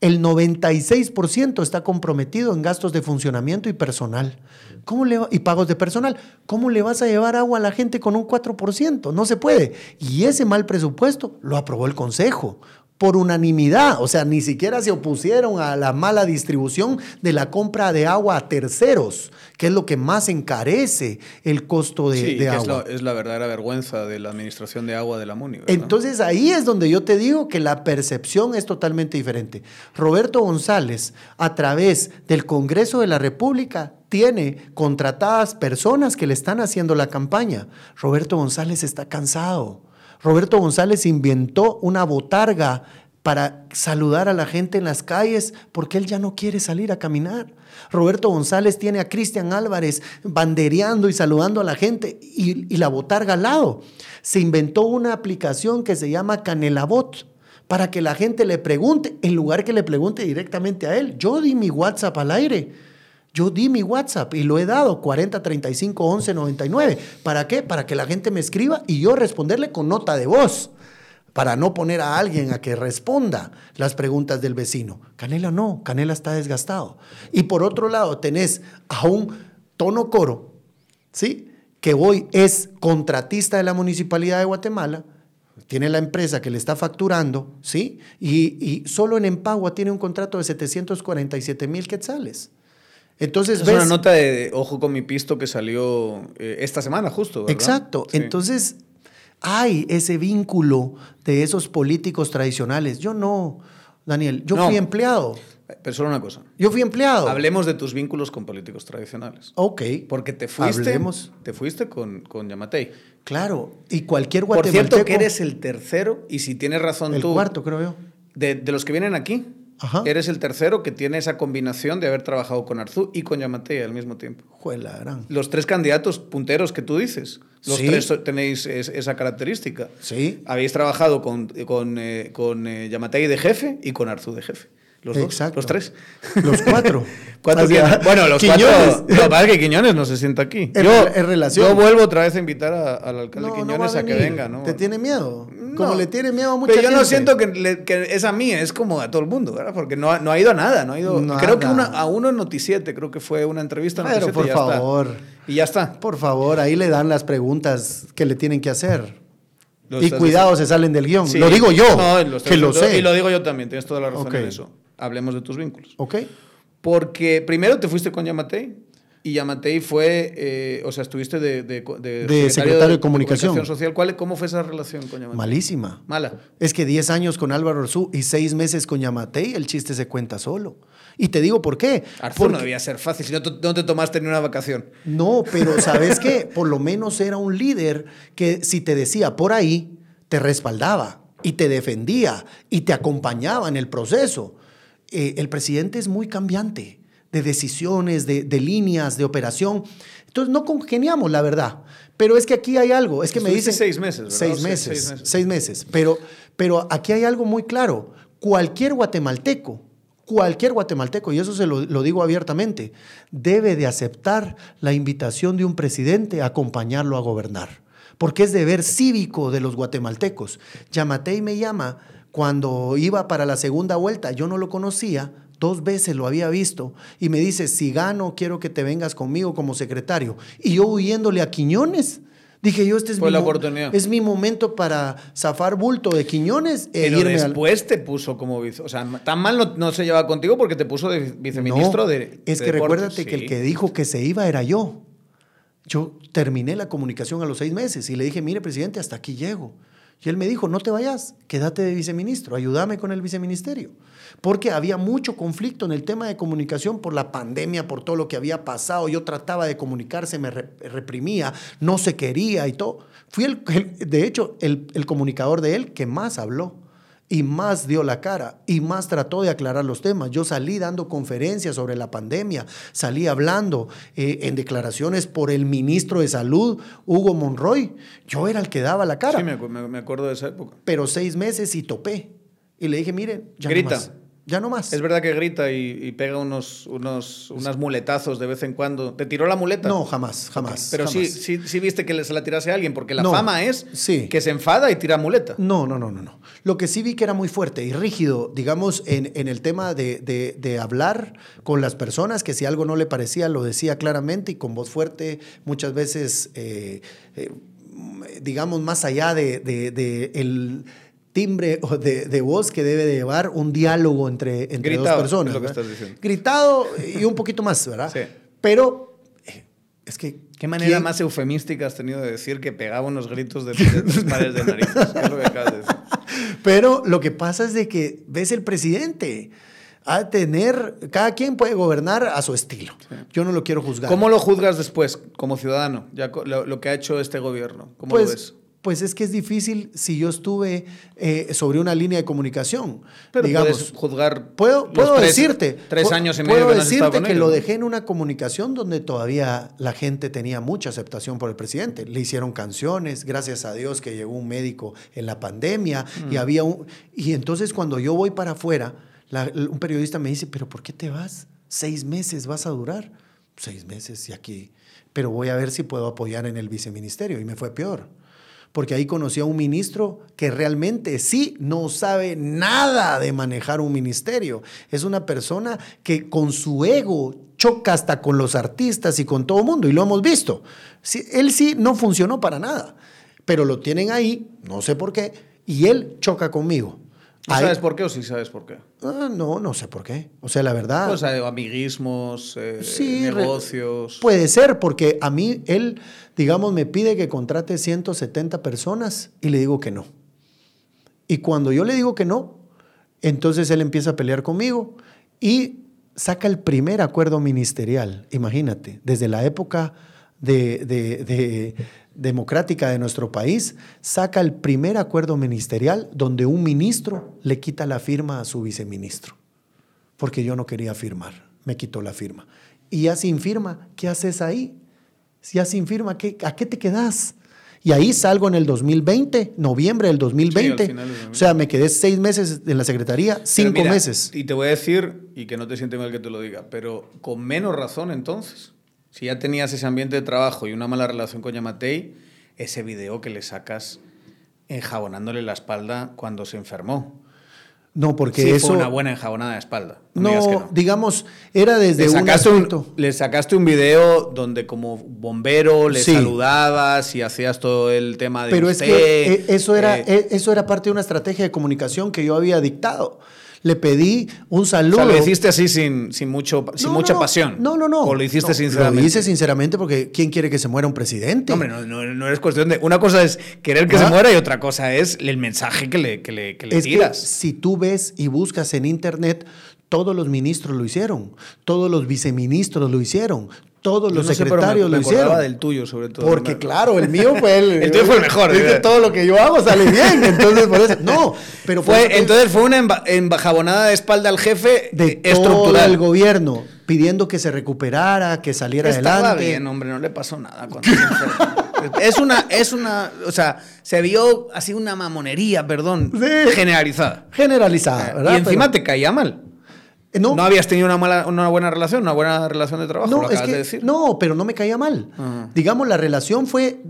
El 96% está comprometido en gastos de funcionamiento y personal. ¿Cómo le va- y pagos de personal. ¿Cómo le vas a llevar agua a la gente con un 4%? No se puede. Y ese mal presupuesto lo aprobó el Consejo por unanimidad, o sea, ni siquiera se opusieron a la mala distribución de la compra de agua a terceros, que es lo que más encarece el costo de, Sí, de que es agua. la, es la verdadera vergüenza de la administración de agua de la MUNI. ¿verdad? Entonces ahí es donde yo te digo que la percepción es totalmente diferente. Roberto González, a través del Congreso de la República, tiene contratadas personas que le están haciendo la campaña. Roberto González está cansado. Roberto González inventó una botarga para saludar a la gente en las calles porque él ya no quiere salir a caminar. Roberto González tiene a Cristian Álvarez bandereando y saludando a la gente y, la botarga al lado. Se inventó una aplicación que se llama Canelabot para que la gente le pregunte, en lugar que le pregunte directamente a él. Yo di mi WhatsApp al aire. Yo di mi WhatsApp y lo he dado 40 35 11 99. ¿Para qué? Para que la gente me escriba y yo responderle con nota de voz. para no poner a alguien a que responda las preguntas del vecino. Canela no, Canela está desgastado. Y por otro lado, tenés a un tono coro, ¿sí? Que hoy es contratista de la Municipalidad de Guatemala, tiene la empresa que le está facturando, ¿sí? Y, solo en Empagua tiene un contrato de 747 mil quetzales. Entonces, es una nota de, Ojo con mi pisto que salió eh, esta semana justo. ¿verdad? Exacto. Entonces, hay ese vínculo de esos políticos tradicionales. Yo no, Daniel, yo fui empleado. Pero solo una cosa. Yo fui empleado. Hablemos de tus vínculos con políticos tradicionales. Ok. Porque te fuiste, te fuiste con, con Yamatei. Claro, y cualquier guatemalteco... Por cierto, que eres el tercero, y si tienes razón tú... El cuarto, creo yo. De, de los que vienen aquí, Eres el tercero que tiene esa combinación de haber trabajado con Arzú y con Yamatei al mismo tiempo. Juela, gran. Los tres candidatos punteros que tú dices, los tres tenéis esa característica. Sí. Habéis trabajado con, con, eh, con eh, Yamatei de jefe y con Arzú de jefe. Los Exacto. los tres. Los cuatro. bueno, los cuatro. No, para que Quiñones no se sienta aquí. En, yo, en relación. Yo vuelvo otra vez a invitar al alcalde Quiñones a, que venga, ¿no? ¿Te tiene miedo? Como le tiene miedo a mucha Pero yo no siento que, que, es a mí, es como a todo el mundo, ¿verdad? Porque no, no ha ido a nada, no ha ido. Creo que a uno en Noticiete, creo que fue una entrevista en Pero por favor. Y ya está. Por favor, ahí le dan las preguntas que le tienen que hacer. y cuidado, se salen del guion. Lo digo yo, que lo sé. Y lo digo yo también, tienes toda la razón en eso hablemos de tus vínculos. Ok. Porque primero te fuiste con Yamatei y Yamatei fue, eh, o sea, estuviste de, de, de, secretario, de, comunicación. social. ¿Cuál, ¿Cómo fue esa relación con Yamatei? Malísima. Mala. Es que 10 años con Álvaro Arzú y 6 meses con Yamatei, el chiste se cuenta solo. Y te digo por qué. Arzú no debía ser fácil, si no, no te tomaste ni una vacación. No, pero ¿sabes qué? Por lo menos era un líder que si te decía por ahí, te respaldaba y te defendía y te acompañaba en el proceso. Eh, el presidente es muy cambiante de decisiones, de, líneas, de operación. Entonces no congeniamos, la verdad. Pero es que aquí hay algo. Es que me dice seis meses, ¿verdad? Seis meses, seis meses. Pero, pero aquí hay algo muy claro. Cualquier guatemalteco, cualquier guatemalteco, y eso se lo, lo, digo abiertamente, debe de aceptar la invitación de un presidente a acompañarlo a gobernar. Porque es deber cívico de los guatemaltecos. Yamatei me llama cuando iba para la segunda vuelta, yo no lo conocía, dos veces lo había visto, y me dice, si gano, quiero que te vengas conmigo como secretario. Y yo huyéndole a Quiñones. Dije yo, este es, mi, la oportunidad. es mi momento para zafar bulto de Quiñones. E Pero después te puso como vice. O sea, tan mal no, se lleva contigo porque te puso de viceministro de. Es que recuérdate que el que dijo que se iba era yo. Yo terminé la comunicación a los seis meses y le dije, mire, presidente, hasta aquí llego. Y él me dijo, no te vayas, quédate de viceministro, ayúdame con el viceministerio. Porque había mucho conflicto en el tema de comunicación por la pandemia, por todo lo que había pasado. Yo trataba de comunicarse, me reprimía, no se quería y todo. Fui, el, de hecho, el, el comunicador de él que más habló y más dio la cara y más trató de aclarar los temas. Yo salí dando conferencias sobre la pandemia, salí hablando eh, en declaraciones por el ministro de Salud, Hugo Monroy. Yo era el que daba la cara. Sí, me, acuerdo de esa época. Pero seis meses y topé. Y le dije, miren, ya Grita. Ya no más. Es verdad que grita y, pega unos, unos, unas muletazos de vez en cuando. ¿Te tiró la muleta? No, jamás, jamás. Pero Sí, sí, sí viste que se la tirase a alguien, porque la fama es que se enfada y tira muleta. No, no, no, no, no. Lo que sí vi que era muy fuerte y rígido, digamos, en, en el tema de, de, de, hablar con las personas, que si algo no le parecía, lo decía claramente y con voz fuerte, muchas veces, eh, eh, digamos, más allá de, de el timbre de, de, voz que debe de llevar un diálogo entre, entre dos personas. Gritado y un poquito más, ¿verdad? Sí. Pero eh, es que... ¿Qué manera más eufemística has tenido de decir que pegaba unos gritos de, de pares de narices? es lo que acabas de decir? Pero lo que pasa es de que ves el presidente a tener, cada quien puede gobernar a su estilo. Yo no lo quiero juzgar. ¿Cómo lo juzgas después, como ciudadano, ya lo, que ha hecho este gobierno? ¿Cómo pues, lo ves? Pues es que es difícil si yo estuve eh, sobre una línea de comunicación. Pero digamos, puedes juzgar. Puedo, puedo decirte. Tres años y medio puedo que decirte que lo dejé en una comunicación donde todavía la gente tenía mucha aceptación por el presidente. Le hicieron canciones, gracias a Dios que llegó un médico en la pandemia y mm. había un. Y entonces cuando yo voy para afuera, un periodista me dice, ¿pero por qué te vas? Seis meses vas a durar. Seis meses y aquí. Pero voy a ver si puedo apoyar en el viceministerio. Y me fue peor porque ahí conocí a un ministro que realmente sí no sabe nada de manejar un ministerio. Es una persona que con su ego choca hasta con los artistas y con todo el mundo, y lo hemos visto. él sí no funcionó para nada, pero lo tienen ahí, no sé por qué, y él choca conmigo. Sabes por qué o sí sabes por qué? Ah, no, no sé por qué. O sea, la verdad. O sea, amiguismos, eh, negocios. Puede ser, porque a mí él, digamos, me pide que contrate 170 personas y le digo que no. Y cuando yo le digo que no, entonces él empieza a pelear conmigo y saca el primer acuerdo ministerial. Imagínate, desde la época de democrática de nuestro país, saca el primer acuerdo ministerial donde un ministro le quita la firma a su viceministro, porque yo no quería firmar, me quitó la firma. Y ya sin firma, ¿qué haces ahí? Ya sin firma, ¿a qué te quedas? Y ahí salgo en el 2020, noviembre del 2020. o sea, me quedé seis meses en la secretaría, cinco meses. Y te voy a decir, y que no te siente mal que te lo diga, pero con menos razón entonces. Si ya tenías ese ambiente de trabajo y una mala relación con Yamatei, ese video que le sacas enjabonándole la espalda cuando se enfermó. No, porque sí, eso. Fue una buena enjabonada de espalda. No, digamos, era desde le sacaste un, Le sacaste un video donde, como bombero, le saludabas y hacías todo el tema de. Pero es que eh, eso era, eh, eh, eso era parte de una estrategia de comunicación que yo había dictado le pedí un saludo. O sea, lo hiciste así sin, sin, mucho, sin mucha pasión. No, no, no. O lo hiciste sinceramente. Lo hice sinceramente porque ¿quién quiere que se muera un presidente? No, hombre, no, no, es cuestión de. Una cosa es querer que se muera y otra cosa es el mensaje que le, que le, que le es tiras. Que si tú ves y buscas en internet, todos los ministros lo hicieron, todos los viceministros lo hicieron, todos los secretarios lo hicieron. del tuyo, sobre todo. Porque, claro, el mío fue el. el tuyo fue el mejor. Es todo lo que yo hago sale bien. Entonces, por eso. No, pero fue. entonces, fue una embajabonada de espalda al jefe de estructural. todo el gobierno, pidiendo que se recuperara, que saliera Estaba adelante. bien, hombre, no le pasó nada cuando Es una, es una, o sea, se vio así una mamonería, perdón, generalizada. Generalizada, ¿verdad? Y encima te caía mal. Eh, no, habías tenido una, mala, una buena relación, una buena relación de trabajo, no, es que, de decir. No, pero no me caía mal. Digamos, la relación fue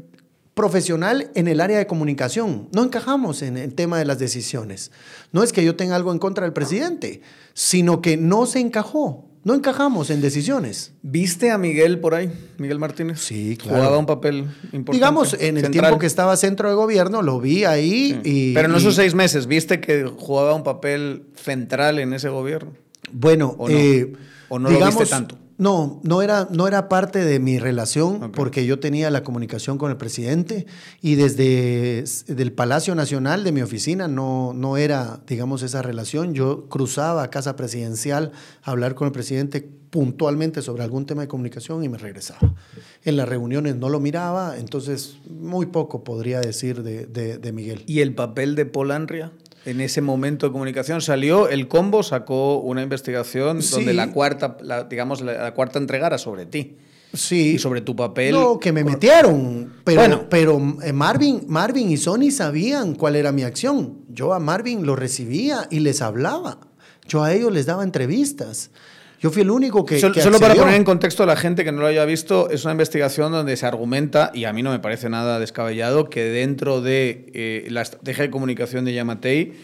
profesional en el área de comunicación. No encajamos en el tema de las decisiones. No es que yo tenga algo en contra del presidente, sino que no se encajó. No encajamos en decisiones. ¿Viste a Miguel por ahí? Miguel Martínez. Sí, claro. Jugaba un papel importante. Digamos, en el tiempo que estaba centro de gobierno, lo vi ahí. Y, Pero en esos seis meses, ¿viste que jugaba un papel central en ese gobierno? Bueno, ¿O no, eh, no digamos, lo viste tanto? No, no era, no era parte de mi relación porque yo tenía la comunicación con el presidente y desde el Palacio Nacional de mi oficina no, no era, digamos, esa relación. Yo cruzaba a Casa Presidencial a hablar con el presidente puntualmente sobre algún tema de comunicación y me regresaba. En las reuniones no lo miraba, entonces muy poco podría decir de, de Miguel. ¿Y el papel de Polanria? En ese momento de comunicación salió, el combo sacó una investigación donde la cuarta, digamos, la, cuarta entrega era sobre ti. Sí. Y sobre tu papel. No, que me metieron. Pero, bueno. pero eh, Marvin, Marvin y Sony sabían cuál era mi acción. Yo a Marvin lo recibía y les hablaba. Yo a ellos les daba entrevistas. Yo fui el único que. Solo, para poner en contexto a la gente que no lo haya visto, es una investigación donde se argumenta, y a mí no me parece nada descabellado, que dentro de eh, la estrategia de comunicación de Yamatei,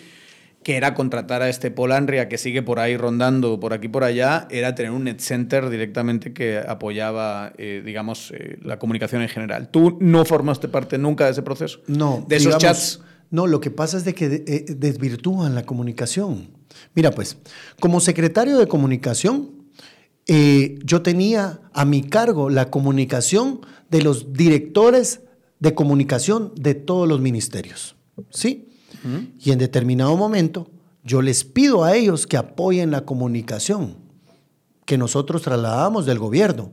que era contratar a este Polanria que sigue por ahí rondando por aquí por allá, era tener un net center directamente que apoyaba, eh, digamos, eh, la comunicación en general. ¿Tú no formaste parte nunca de ese proceso? No. ¿De esos chats? No, lo que pasa es de que desvirtúan la comunicación. Mira, pues, como secretario de comunicación, eh, yo tenía a mi cargo la comunicación de los directores de comunicación de todos los ministerios. ¿Sí? Y en determinado momento, yo les pido a ellos que apoyen la comunicación que nosotros trasladamos del gobierno.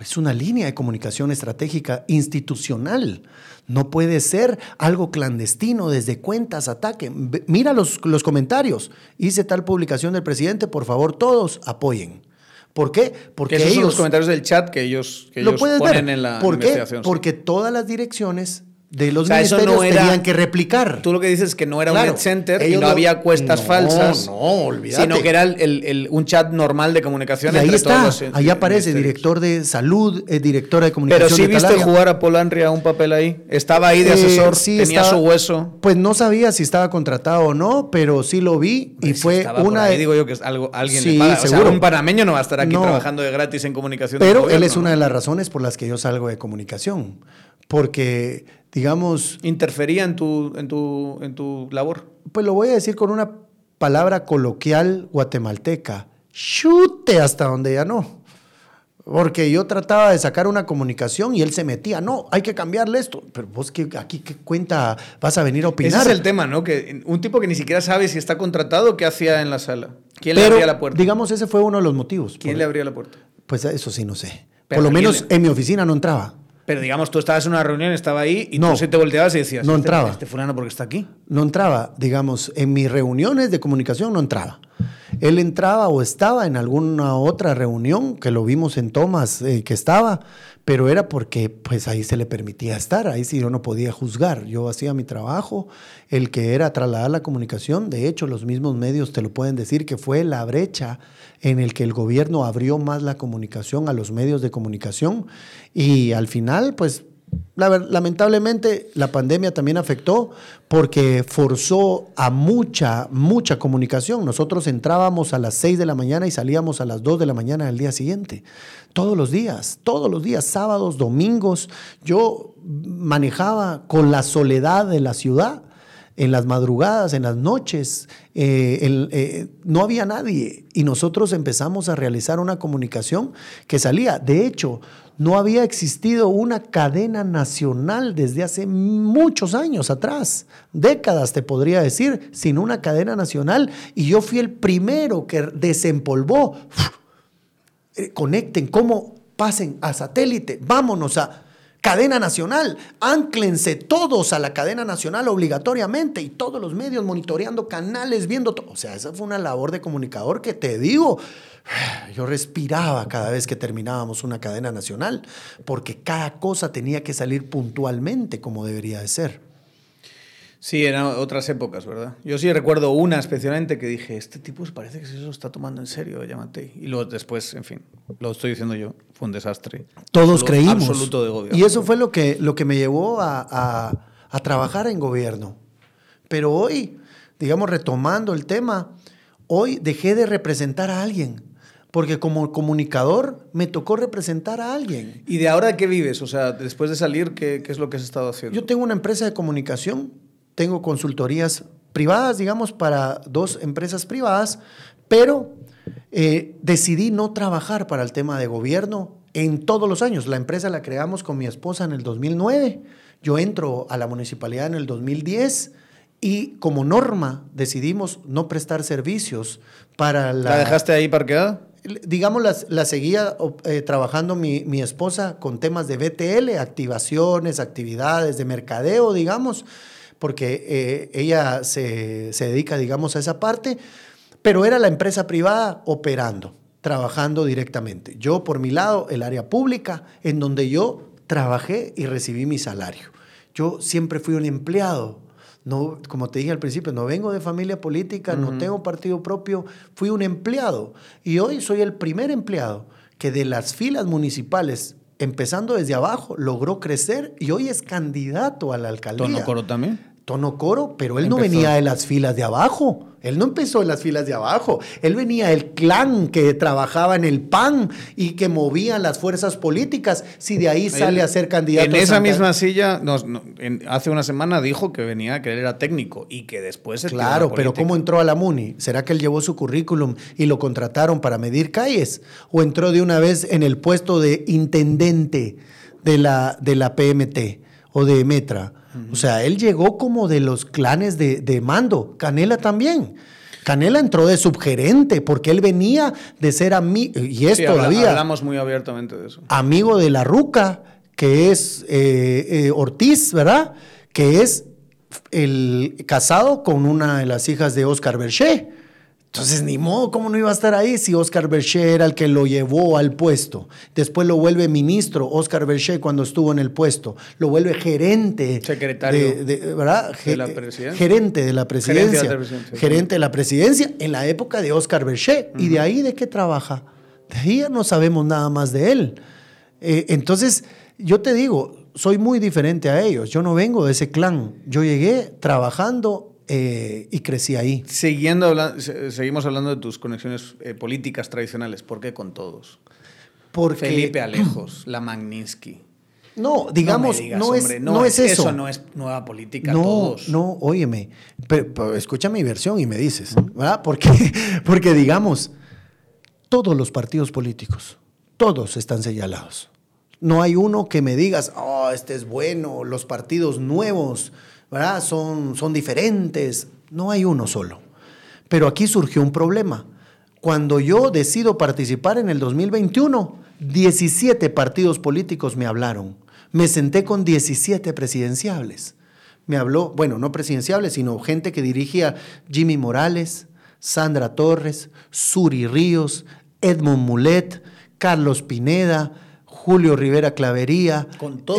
Es una línea de comunicación estratégica institucional. No puede ser algo clandestino desde cuentas, ataque. Mira los, los comentarios. Hice tal publicación del presidente, por favor, todos apoyen. ¿Por qué? Porque esos ellos, son los comentarios del chat que ellos, que lo ellos ponen en la ¿Por investigación. Porque todas las direcciones de los O sea, eso ministerios no era- tenían que replicar. Tú lo que dices es que no era Claro, un net center y no lo- había cuestas No, falsas. no, olvídate. Sino que era el- el- el- un chat normal de comunicación y ahí entre está, todos los, ahí aparece director de salud, eh, directora de Pero comunicación. sí de viste Talaria. jugar a Polanria un papel ahí. Estaba ahí de Eh, asesor, sí, tenía estaba- su hueso. Pues no sabía si estaba contratado o no, pero sí lo vi y Pues fue una. ahí, digo yo que es algo, alguien Sí, le paga. O sea, seguro. un panameño no va a estar aquí trabajando de gratis en comunicación. Pero él es una de las razones por las que yo salgo de comunicación. Porque, digamos, Interfería en tu, en tu, en tu labor. pues lo voy a decir con una palabra coloquial guatemalteca. Chute hasta donde ya no. Porque yo trataba de sacar una comunicación y él se metía, no, hay que cambiarle esto. Pero vos que aquí qué cuenta vas a venir a opinar. Ese es el tema, ¿no? Que un tipo que ni siquiera sabe si está contratado, ¿qué hacía en la sala? ¿Quién le abría la puerta? digamos, ese fue uno de los motivos. ¿Quién Por- le abría la puerta? Pues eso sí, no sé. Pero Por lo ¿a quién menos le- en mi oficina no entraba. Pero digamos, tú estabas en una reunión, estaba ahí y No. tú sí te volteabas y decías, No "Este- entraba. Este fulano porque está aquí. No entraba, digamos, en mis reuniones de comunicación no entraba. Él entraba o estaba en alguna otra reunión que lo vimos en Tomás eh, que estaba, pero era porque pues ahí se le permitía estar, ahí sí yo no podía juzgar. Yo hacía mi trabajo, el que era trasladar la comunicación, de hecho los mismos medios te lo pueden decir que fue la brecha en el que el gobierno abrió más la comunicación a los medios de comunicación y al final pues lamentablemente la pandemia también afectó porque forzó a mucha, mucha comunicación. Nosotros entrábamos a las 6 de la mañana y salíamos a las 2 de la mañana del día siguiente. Todos los días, todos los días, sábados, domingos. Yo manejaba con la soledad de la ciudad en las madrugadas, en las noches, eh, eh, no había nadie y nosotros empezamos a realizar una comunicación que salía. De hecho, no había existido una cadena nacional desde hace muchos años atrás, décadas te podría decir, sin una cadena nacional y yo fui el primero que desempolvó. Eh, conecten, cómo pasen a satélite, vámonos a cadena nacional, anclense todos a la cadena nacional obligatoriamente y todos los medios monitoreando canales, viendo todo. O sea, esa fue una labor de comunicador que te digo, yo respiraba cada vez que terminábamos una cadena nacional, porque cada cosa tenía que salir puntualmente como debería de ser. Sí, eran otras épocas, ¿verdad? Yo sí recuerdo una especialmente que dije, este tipo parece que se lo está tomando en serio, llámate. Y luego después, en fin, lo estoy diciendo yo, fue un desastre. Todos Absolu- creímos. Absoluto de gobierno. Y eso fue lo que, lo que me llevó a, a- a trabajar en gobierno. Pero hoy, digamos, retomando el tema, hoy dejé de representar a alguien. Porque como comunicador me tocó representar a alguien. ¿Y de ahora qué vives? O sea, después de salir, ¿qué, qué es lo que has estado haciendo? Yo tengo una empresa de comunicación, tengo consultorías privadas, digamos, para dos empresas privadas, pero eh, decidí no trabajar para el tema de gobierno en todos los años. La empresa la creamos con mi esposa en el 2009, yo entro a la municipalidad en el 2010 y como norma decidimos no prestar servicios para la... ¿La dejaste ahí parqueada? digamos, la, la seguía eh, trabajando mi, mi esposa con temas de BTL, activaciones, actividades de mercadeo, digamos, porque eh, ella se, se dedica, digamos, a esa parte, pero era la empresa privada operando, trabajando directamente. Yo, por mi lado, el área pública, en donde yo trabajé y recibí mi salario. Yo siempre fui un empleado, no, como te dije al principio, no vengo de familia política, no tengo partido propio, fui un empleado. Y hoy soy el primer empleado que de las filas municipales, empezando desde abajo, logró crecer y hoy es candidato a la alcaldía. ¿Tono Coro también? Tono Coro, pero él no venía de las filas de abajo. Él no empezó en las filas de abajo. Él venía del clan que trabajaba en el PAN y que movía las fuerzas políticas. Si de ahí sale a ser candidato. En a esa misma silla, nos- no, en- hace una semana dijo que venía, que él era técnico y que después se Claro, pero. ¿cómo entró a la MUNI? ¿Será que él llevó su currículum y lo contrataron para medir calles? ¿O entró de una vez en el puesto de intendente de la, de la PMT o de Metra? O sea, él llegó como de los clanes de, de mando. Canela también. Canela entró de subgerente porque él venía de ser amigo, y es Sí, todavía hablamos muy abiertamente de eso. amigo de la Ruca, que es eh, eh, Ortiz, ¿verdad? Que es el casado con una de las hijas de Oscar Berché. Entonces, ni modo, ¿cómo no iba a estar ahí si Oscar Berché era el que lo llevó al puesto? Después lo vuelve ministro, Oscar Berché, cuando estuvo en el puesto. Lo vuelve gerente. Secretario. De, ¿verdad? De la presidencia. Gerente de la presidencia. Gerente de la presidencia. Gerente de la presidencia en la época de Oscar Berché. ¿Y de ahí de qué trabaja? De ahí ya no sabemos nada más de él. Eh, entonces, yo te digo, soy muy diferente a ellos. Yo no vengo de ese clan. Yo llegué trabajando eh, y crecí ahí. Siguiendo habla- se- seguimos hablando de tus conexiones eh, políticas tradicionales. ¿Por qué con todos? Porque, Felipe Alejos, la Magninsky. No, digamos, no, digas, es, hombre, no, es eso. Eso no es nueva política. No, todos. no, óyeme, pero, pero escucha mi versión y me dices, ¿verdad? Porque, porque digamos, todos los partidos políticos, todos están señalados. No hay uno que me digas, oh, este es bueno, los partidos nuevos, ¿verdad? Son, son diferentes. No hay uno solo. Pero aquí surgió un problema. Cuando yo decido participar en el 2021, 17 partidos políticos me hablaron. Me senté con 17 presidenciables. Me habló, bueno, no presidenciables, sino gente que dirigía Jimmy Morales, Sandra Torres, Suri Ríos, Edmond Mulet, Carlos Pineda, Julio Rivera Clavería,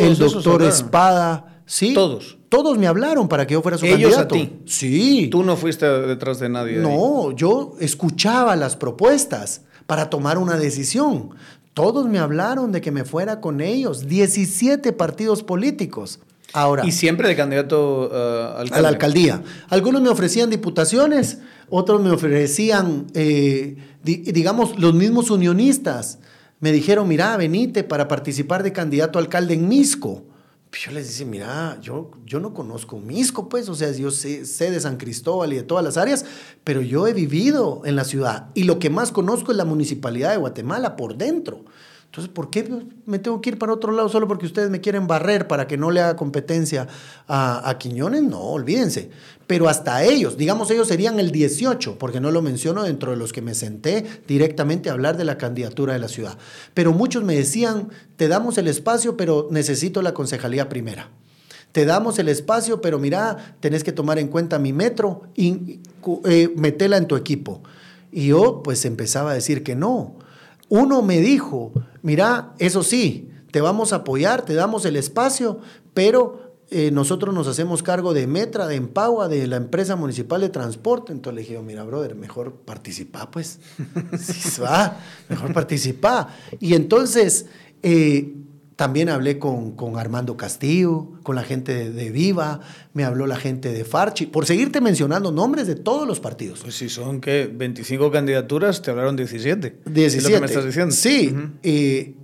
el doctor. Espada. Sí, Todos. Todos me hablaron para que yo fuera su Ellos a candidato. ti. Sí. Tú no fuiste detrás de nadie. ahí. No, yo escuchaba las propuestas para tomar una decisión. Todos me hablaron de que me fuera con ellos. 17 partidos políticos. Ahora, Y siempre de candidato uh, alcalde. a la alcaldía. Algunos me ofrecían diputaciones, otros me ofrecían, eh, di- digamos, los mismos unionistas. Me dijeron, mira, venite para participar de candidato a alcalde en Misco. Pues Yo les dije, mira, yo, yo no conozco Misco, pues, o sea, yo sé, sé de San Cristóbal y de todas las áreas, pero yo he vivido en la ciudad y lo que más conozco es la municipalidad de Guatemala por dentro. Entonces, ¿por qué me tengo que ir para otro lado solo porque ustedes me quieren barrer para que no le haga competencia a, a Quiñones? No, olvídense. Pero hasta ellos, digamos, ellos serían el 18, porque no lo menciono dentro de los que me senté directamente a hablar de la candidatura de la ciudad. Pero muchos me decían, te damos el espacio, pero necesito la concejalía primera. Te damos el espacio, pero mira, tenés que tomar en cuenta mi metro y eh, metela en tu equipo. Y yo pues empezaba a decir que no. Uno me dijo, mira, eso sí, te vamos a apoyar, te damos el espacio, pero eh, nosotros nos hacemos cargo de Metra, de Empagua, de la empresa municipal de transporte. Entonces le dije, mira, brother, mejor participa, pues. Sí, va, mejor participa. Y entonces eh, también hablé con, con, Armando Castillo, con la gente de, de, Viva, me habló la gente de Farchi, por seguirte mencionando nombres de todos los partidos. Pues si son, ¿qué? 25 candidaturas, te hablaron 17. 17. Es lo que me estás diciendo. Sí. Uh -huh. eh,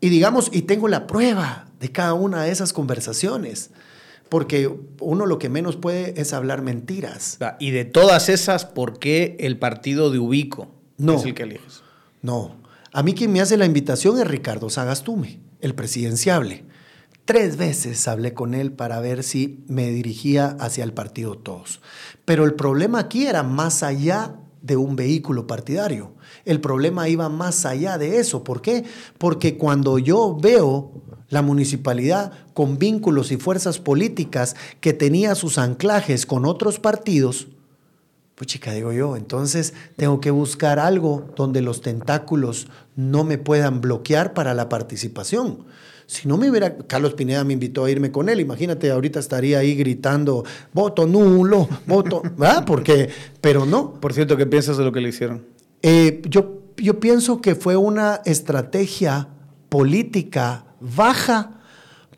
y digamos, y tengo la prueba de cada una de esas conversaciones. Porque uno lo que menos puede es hablar mentiras. Y de todas esas, ¿por qué el partido de Ubico no, es el que eliges? No. A mí quien me hace la invitación es Ricardo Sagastume, el presidenciable. Tres veces hablé con él para ver si me dirigía hacia el partido Todos. Pero el problema aquí era más allá de un vehículo partidario. El problema iba más allá de eso. ¿Por qué? Porque cuando yo veo la municipalidad con vínculos y fuerzas políticas que tenía sus anclajes con otros partidos, pues chica, digo yo, entonces tengo que buscar algo donde los tentáculos no me puedan bloquear para la participación. Si no me hubiera, Carlos Pineda me invitó a irme con él, imagínate, ahorita estaría ahí gritando, voto nulo, voto, ¿verdad? Porque, pero no. Por cierto, ¿qué piensas de lo que le hicieron? Eh, yo, yo pienso que fue una estrategia política baja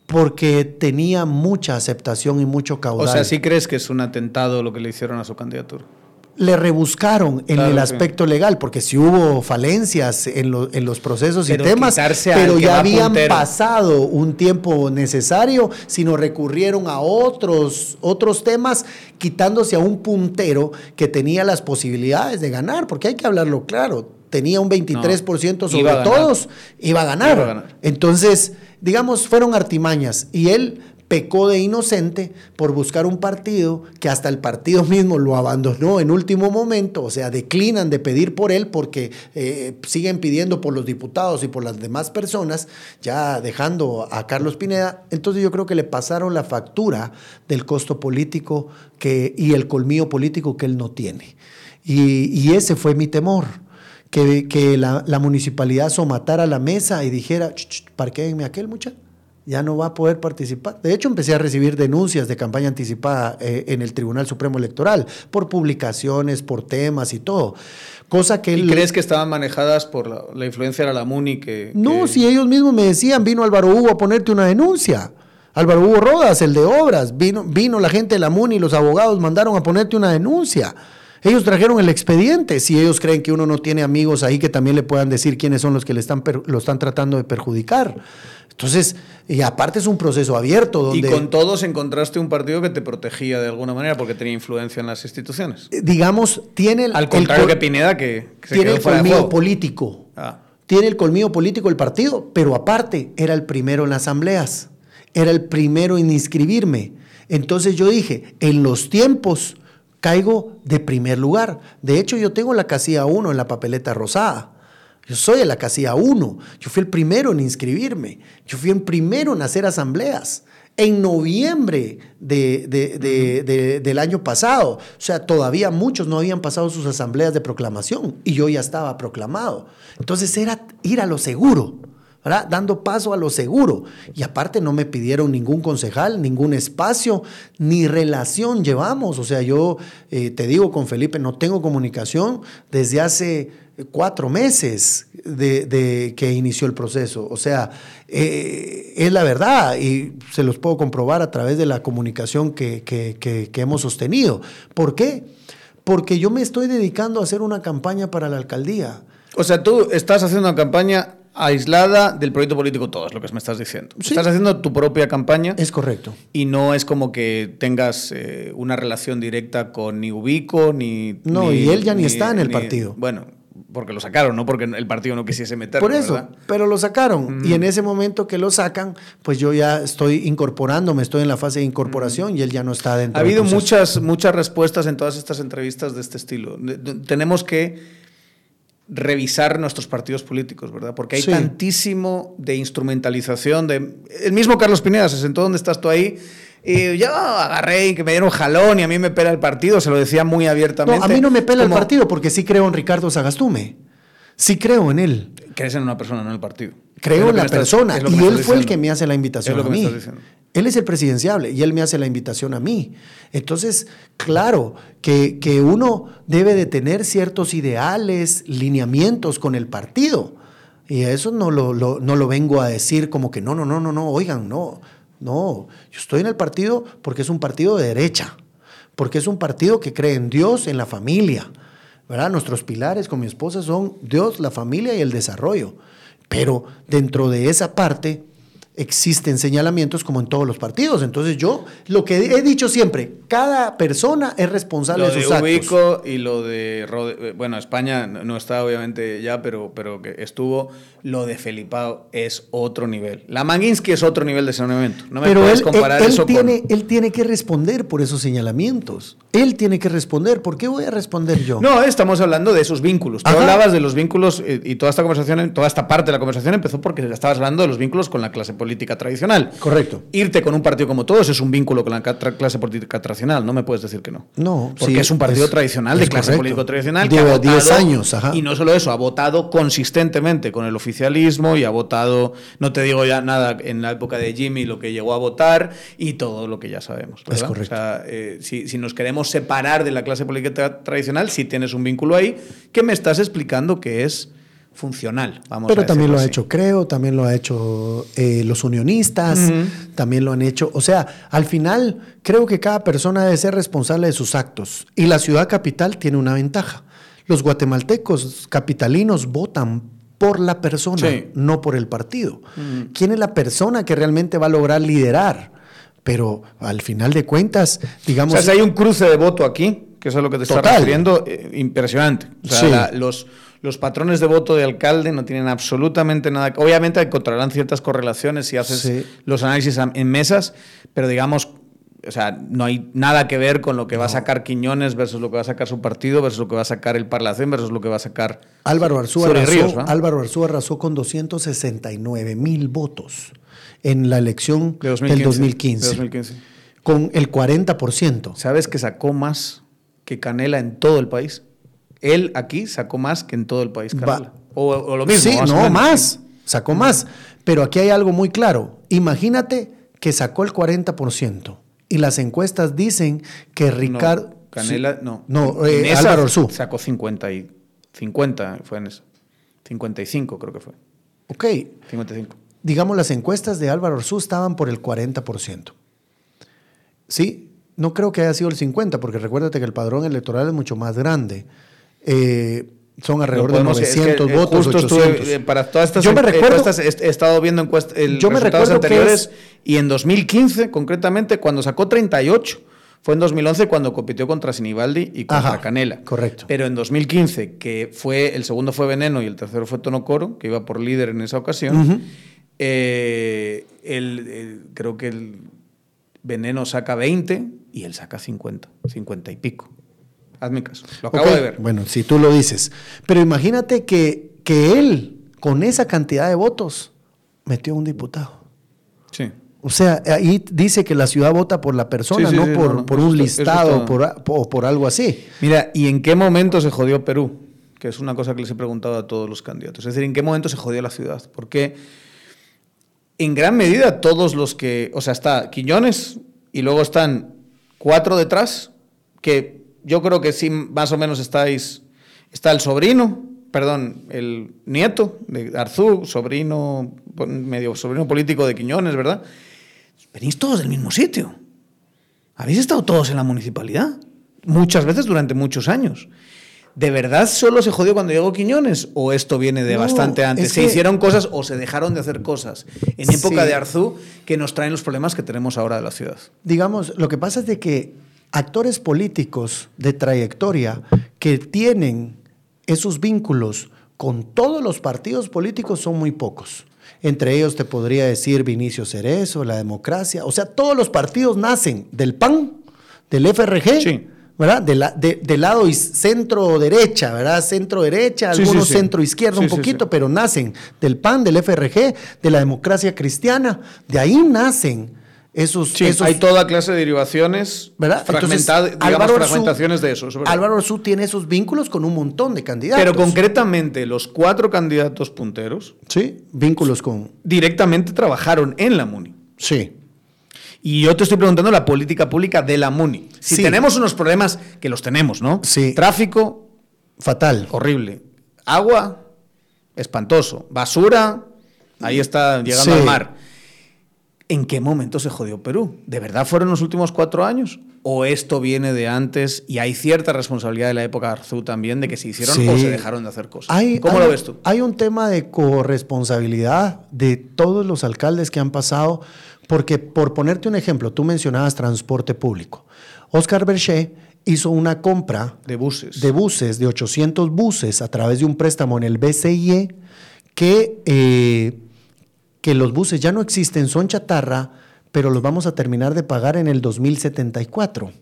porque tenía mucha aceptación y mucho caudal. O sea, ¿sí crees que es un atentado lo que le hicieron a su candidatura? Le rebuscaron en claro, el aspecto sí. legal, porque si sí hubo falencias en, lo, en, los procesos pero y temas, pero ya habían puntero. pasado un tiempo necesario, sino recurrieron a otros, otros temas, quitándose a un puntero que tenía las posibilidades de ganar, porque hay que hablarlo claro, tenía un 23% no, sobre iba todos, iba a, ganar. iba a ganar. Entonces, digamos, fueron artimañas y él pecó de inocente por buscar un partido que hasta el partido mismo lo abandonó en último momento, o sea, declinan de pedir por él porque eh, siguen pidiendo por los diputados y por las demás personas, ya dejando a Carlos Pineda. Entonces yo creo que le pasaron la factura del costo político que, y el colmillo político que él no tiene. Y, ese fue mi temor, que, que la, municipalidad somatara la mesa y dijera, parquéenme aquel muchacho ya no va a poder participar. De hecho, empecé a recibir denuncias de campaña anticipada eh, en el Tribunal Supremo Electoral por publicaciones, por temas y todo. Cosa que ¿Y crees que estaban manejadas por la, influencia de la MUNI? Que, no, si ellos mismos me decían, vino Álvaro Hugo a ponerte una denuncia. Álvaro Hugo Rodas, el de obras, vino, vino la gente de la MUNI, los abogados mandaron a ponerte una denuncia. Ellos trajeron el expediente. Si ellos creen que uno no tiene amigos ahí que también le puedan decir quiénes son los que le están lo están tratando de perjudicar. Entonces, y aparte es un proceso abierto. Donde, y con todos encontraste un partido que te protegía de alguna manera porque tenía influencia en las instituciones. Eh, digamos, tiene el. Al contrario que Pineda, que, tiene el colmillo político. Ah. Tiene el colmillo político el partido, pero aparte era el primero en las asambleas. Era el primero en inscribirme. Entonces yo dije, en los tiempos caigo de primer lugar. De hecho, yo tengo la casilla 1 en la papeleta rosada. Yo soy de la casilla 1. Yo fui el primero en inscribirme. Yo fui el primero en hacer asambleas. En noviembre del año pasado. O sea, todavía muchos no habían pasado sus asambleas de proclamación y yo ya estaba proclamado. Entonces era ir a lo seguro. Dando paso a lo seguro. Y aparte no me pidieron ningún concejal, ningún espacio, ni relación llevamos. O sea, yo eh, te digo con Felipe, no tengo comunicación desde hace cuatro meses de, que inició el proceso. O sea, eh, es la verdad y se los puedo comprobar a través de la comunicación que, que hemos sostenido. ¿Por qué? Porque yo me estoy dedicando a hacer una campaña para la alcaldía. O sea, tú estás haciendo una campaña aislada del proyecto político todo, es lo que me estás diciendo. Estás haciendo tu propia campaña. Es correcto. Y no es como que tengas eh, una relación directa con ni Ubico, ni... No, y él ya ni, está en el partido. Bueno, porque lo sacaron, no porque el partido no quisiese meterlo. Por eso, pero lo sacaron. Y en ese momento que lo sacan, pues yo ya estoy incorporándome, estoy en la fase de incorporación y él ya no está dentro. Ha habido muchas, muchas respuestas en todas estas entrevistas de este estilo. Tenemos que revisar nuestros partidos políticos, ¿verdad? Porque hay tantísimo de instrumentalización de... El mismo Carlos Pineda se sentó donde estás tú ahí y yo agarré y que me dieron jalón y a mí me pela el partido, se lo decía muy abiertamente. No, a mí no me pela el partido porque sí creo en Ricardo Sagastume. Sí creo en él. Crees en una persona, no en el partido. Creo en la persona. y él fue el que me hace la invitación a mí. Él es el presidenciable y él me hace la invitación a mí. Entonces, claro, que, que uno debe de tener ciertos ideales, lineamientos con el partido. Y eso no lo, no lo vengo a decir como que no, no, no, no, no, oigan, no. No, yo estoy en el partido porque es un partido de derecha, porque es un partido que cree en Dios, en la familia. ¿verdad? Nuestros pilares con mi esposa son Dios, la familia y el desarrollo. Pero dentro de esa parte existen señalamientos como en todos los partidos. Entonces yo, lo que he dicho siempre, cada persona es responsable de sus de Ubico y lo de, eh, bueno, España no está obviamente ya, pero, pero que estuvo, lo de Felipao es otro nivel. La Manginsky es otro nivel de señalamiento. No me pero puedes comparar él, eso tiene, él tiene que responder por esos señalamientos. Él tiene que responder. ¿Por qué voy a responder yo? No, estamos hablando de esos vínculos. Tú hablabas de los vínculos eh, y toda esta conversación, toda esta parte de la conversación empezó porque estabas hablando de los vínculos con la clase política tradicional. Correcto. Irte con un partido como todos es un vínculo con la clase política tradicional, no me puedes decir que no. No, porque es un partido tradicional de clase política tradicional Lleva 10 años, ajá. Y no solo eso, ha votado consistentemente con el oficialismo y ha votado, no te digo ya nada en la época de Jimmy lo que llegó a votar y todo lo que ya sabemos. Es correcto. O sea, eh, si, si nos queremos separar de la clase política tradicional, si tienes un vínculo ahí, que me estás explicando que es funcional. Vamos Pero también lo ha hecho Creo, también lo ha hecho eh, los unionistas, también lo han hecho. O sea, al final creo que cada persona debe ser responsable de sus actos y la ciudad capital tiene una ventaja. Los guatemaltecos capitalinos votan por la persona, no por el partido. ¿Quién es la persona que realmente va a lograr liderar? Pero al final de cuentas, digamos... O sea, si hay un cruce de voto aquí, que eso es lo que te está refiriendo, eh, impresionante. O sea, los los patrones de voto de alcalde no tienen absolutamente nada. Obviamente encontrarán ciertas correlaciones si haces los análisis en mesas, pero digamos, o sea, no hay nada que ver con lo que va a sacar Quiñones versus lo que va a sacar su partido versus lo que va a sacar el Parlacén versus lo que va a sacar Álvaro. Arrasó, Álvaro Arzúa arrasó con 269 mil votos en la elección del 2015, 2015. Con el 40%. ¿Sabes que sacó más que Canela en todo el país? Él aquí sacó más que en todo el país, Carola. O, o, lo mismo. Sí, no, más. Sacó más. Pero aquí hay algo muy claro. Imagínate que sacó el 40% y las encuestas dicen que Ricardo... Canela, no. No, eh, Álvaro Orsú. Sacó 50 y 50 fue en eso. 55 creo que fue. Ok. 55. Digamos, las encuestas de Álvaro Orsú estaban por el 40%. ¿Sí? No creo que haya sido el 50, porque recuérdate que el padrón electoral es mucho más grande. Eh, son alrededor de 900 que, eh, votos. Justo 800. Estuve, eh, para todas estas yo me recuerdo, he, estado viendo encuestas, el yo me recuerdo anteriores es, y en 2015, concretamente, cuando sacó 38, fue en 2011 cuando compitió contra Sinibaldi y contra Ajá, Canela. Correcto. Pero en 2015, que fue el segundo fue Veneno y el tercero fue Tonocoro, que iba por líder en esa ocasión, uh -huh. eh, el, creo que el Veneno saca 20 y él saca 50, 50 y pico. Hazme caso. Lo acabo okay. de ver. Bueno, si tú lo dices. Pero imagínate que, que él, con esa cantidad de votos, metió un diputado. Sí. O sea, ahí dice que la ciudad vota por la persona, sí, sí, no, sí, por, no, por, un listado o por, por, por, algo así. Mira, ¿y en qué momento se jodió Perú? Que es una cosa que les he preguntado a todos los candidatos. Es decir, ¿en qué momento se jodió la ciudad? Porque en gran medida todos los que, o sea, está Quiñones y luego están cuatro detrás, que yo creo que sí, más o menos estáis, está el sobrino, perdón, el nieto de Arzú, sobrino, medio sobrino político de Quiñones, ¿verdad? Venís todos del mismo sitio. Habéis estado todos en la municipalidad, muchas veces durante muchos años. ¿De verdad solo se jodió cuando llegó Quiñones? ¿O esto viene de no, bastante antes? Es ¿Se que... hicieron cosas o se dejaron de hacer cosas en época sí. de Arzú que nos traen los problemas que tenemos ahora de la ciudad? Digamos, lo que pasa es de que actores políticos de trayectoria que tienen esos vínculos con todos los partidos políticos son muy pocos. Entre ellos te podría decir Vinicio Cerezo, la democracia. O sea, todos los partidos nacen del PAN, del FRG. Sí ¿verdad? De la, de, del lado centro derecha, ¿verdad? Centro derecha, sí, algunos sí, sí. centro izquierda un poquito, pero nacen del PAN, del FRG, de la democracia cristiana, de ahí nacen esos, esos hay toda clase de derivaciones, ¿verdad? Fragmentad, Entonces, digamos, Álvaro fragmentaciones Arzú, de eso. eso Álvaro Arzú tiene esos vínculos con un montón de candidatos. Pero concretamente, los cuatro candidatos punteros. Sí, vínculos con. Directamente trabajaron en la MUNI. Sí. Y yo te estoy preguntando la política pública de la MUNI. Si sí. tenemos unos problemas, que los tenemos, ¿no? Sí. Tráfico. Fatal. Horrible. Agua. Espantoso. Basura. Ahí está llegando sí. al mar. ¿En qué momento se jodió Perú? ¿De verdad fueron los últimos cuatro años? ¿O esto viene de antes y hay cierta responsabilidad de la época Arzú también de que se hicieron sí. o se dejaron de hacer cosas? Hay, ¿Cómo hay, lo ves tú? Hay un tema de corresponsabilidad de todos los alcaldes que han pasado, porque por ponerte un ejemplo, tú mencionabas transporte público. Oscar Berché hizo una compra de buses. de buses, de 800 buses a través de un préstamo en el BCIE que... Eh, que los buses ya no existen, son chatarra, pero los vamos a terminar de pagar en el 2074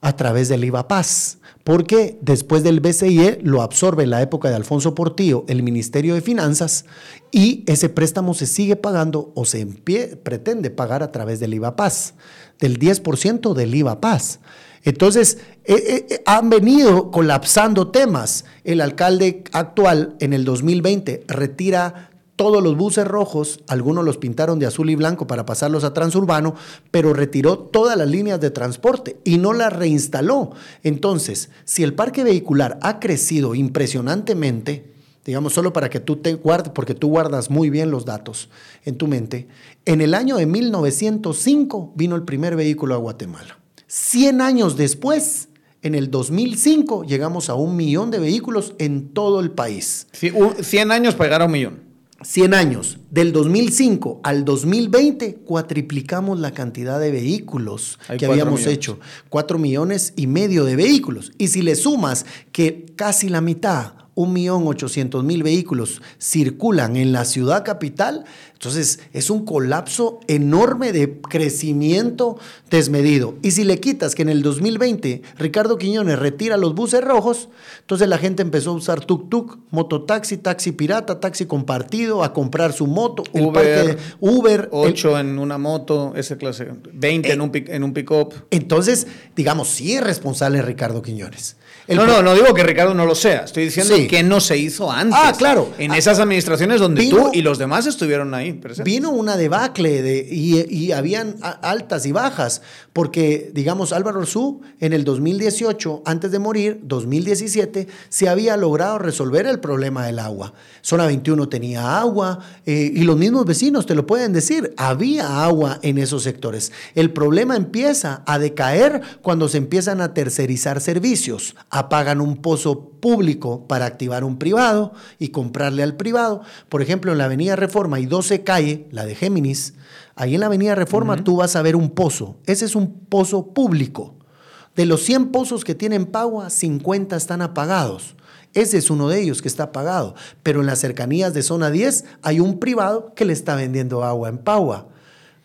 a través del IVA Paz, porque después del BCIE lo absorbe en la época de Alfonso Portillo el Ministerio de Finanzas y ese préstamo se sigue pagando o se pretende pagar a través del IVA Paz, del 10% del IVA Paz. Entonces, eh, eh, han venido colapsando temas. El alcalde actual en el 2020 retira todos los buses rojos, algunos los pintaron de azul y blanco para pasarlos a transurbano, pero retiró todas las líneas de transporte y no las reinstaló. Entonces, si el parque vehicular ha crecido impresionantemente, digamos solo para que tú te guardes, porque tú guardas muy bien los datos en tu mente, en el año de 1905 vino el primer vehículo a Guatemala. 100 años después, en el 2005 llegamos a un millón de vehículos en todo el país. 100 años para llegar a un millón. 100 años, del 2005 al 2020, cuatriplicamos la cantidad de vehículos Hay que habíamos millones. hecho. 4 millones y medio de vehículos. Y si le sumas que casi la mitad, 1.800.000 vehículos circulan en la ciudad capital, entonces es un colapso enorme de crecimiento desmedido. Y si le quitas que en el 2020 Ricardo Quiñones retira los buses rojos, entonces la gente empezó a usar tuk-tuk, mototaxi, taxi pirata, taxi compartido, a comprar su moto, Uber, Uber. 8 el, en una moto, ese clase, 20 eh, en un, en un pick-up. Entonces, digamos, sí es responsable Ricardo Quiñones. No, no, no digo que Ricardo no lo sea. Estoy diciendo que no se hizo antes. Ah, claro. En esas administraciones donde tú y los demás estuvieron ahí. Vino una debacle de, y, habían altas y bajas, porque, digamos, Álvaro Orsú en el 2018, antes de morir, 2017, se había logrado resolver el problema del agua. Zona 21 tenía agua eh, y los mismos vecinos te lo pueden decir, había agua en esos sectores. El problema empieza a decaer cuando se empiezan a tercerizar servicios apagan un pozo público para activar un privado y comprarle al privado. Por ejemplo, en la Avenida Reforma hay 12 calle, la de Géminis. Ahí en la Avenida Reforma tú vas a ver un pozo. Ese es un pozo público. De los 100 pozos que tienen Pagua, 50 están apagados. Ese es uno de ellos que está apagado. Pero en las cercanías de zona 10 hay un privado que le está vendiendo agua en Pagua.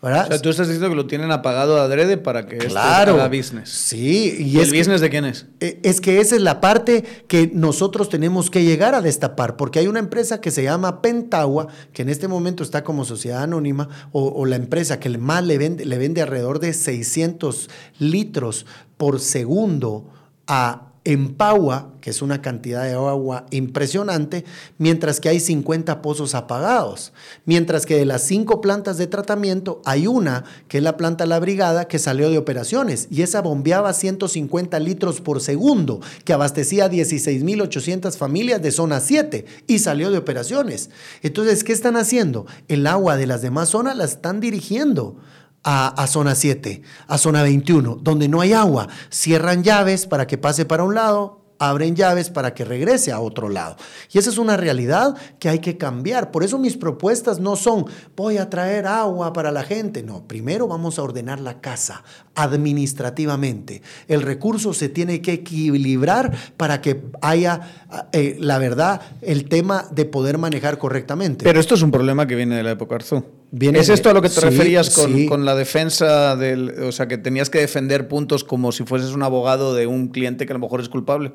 O sea, tú estás diciendo que lo tienen apagado adrede para que claro, esto haga business. Sí. ¿Y, el business de quién es? E, es que esa es la parte que nosotros tenemos que llegar a destapar, porque hay una empresa que se llama Pentagua, que en este momento está como sociedad anónima, o, la empresa que más le vende, le vende alrededor de 600 litros por segundo a en Paua, que es una cantidad de agua impresionante, mientras que hay 50 pozos apagados. Mientras que de las cinco plantas de tratamiento hay una, que es la planta La Brigada, que salió de operaciones y esa bombeaba 150 litros por segundo, que abastecía 16.800 familias de zona 7 y salió de operaciones. Entonces, ¿qué están haciendo? El agua de las demás zonas la están dirigiendo a, zona 7, a zona 21, donde no hay agua. Cierran llaves para que pase para un lado, abren llaves para que regrese a otro lado. Y esa es una realidad que hay que cambiar. Por eso mis propuestas no son voy a traer agua para la gente. No, primero vamos a ordenar la casa administrativamente. El recurso se tiene que equilibrar para que haya, eh, la verdad, el tema de poder manejar correctamente. Pero esto es un problema que viene de la época Arzú. ¿Es esto a lo que te referías con, con, la defensa del. O sea, que tenías que defender puntos como si fueses un abogado de un cliente que a lo mejor es culpable?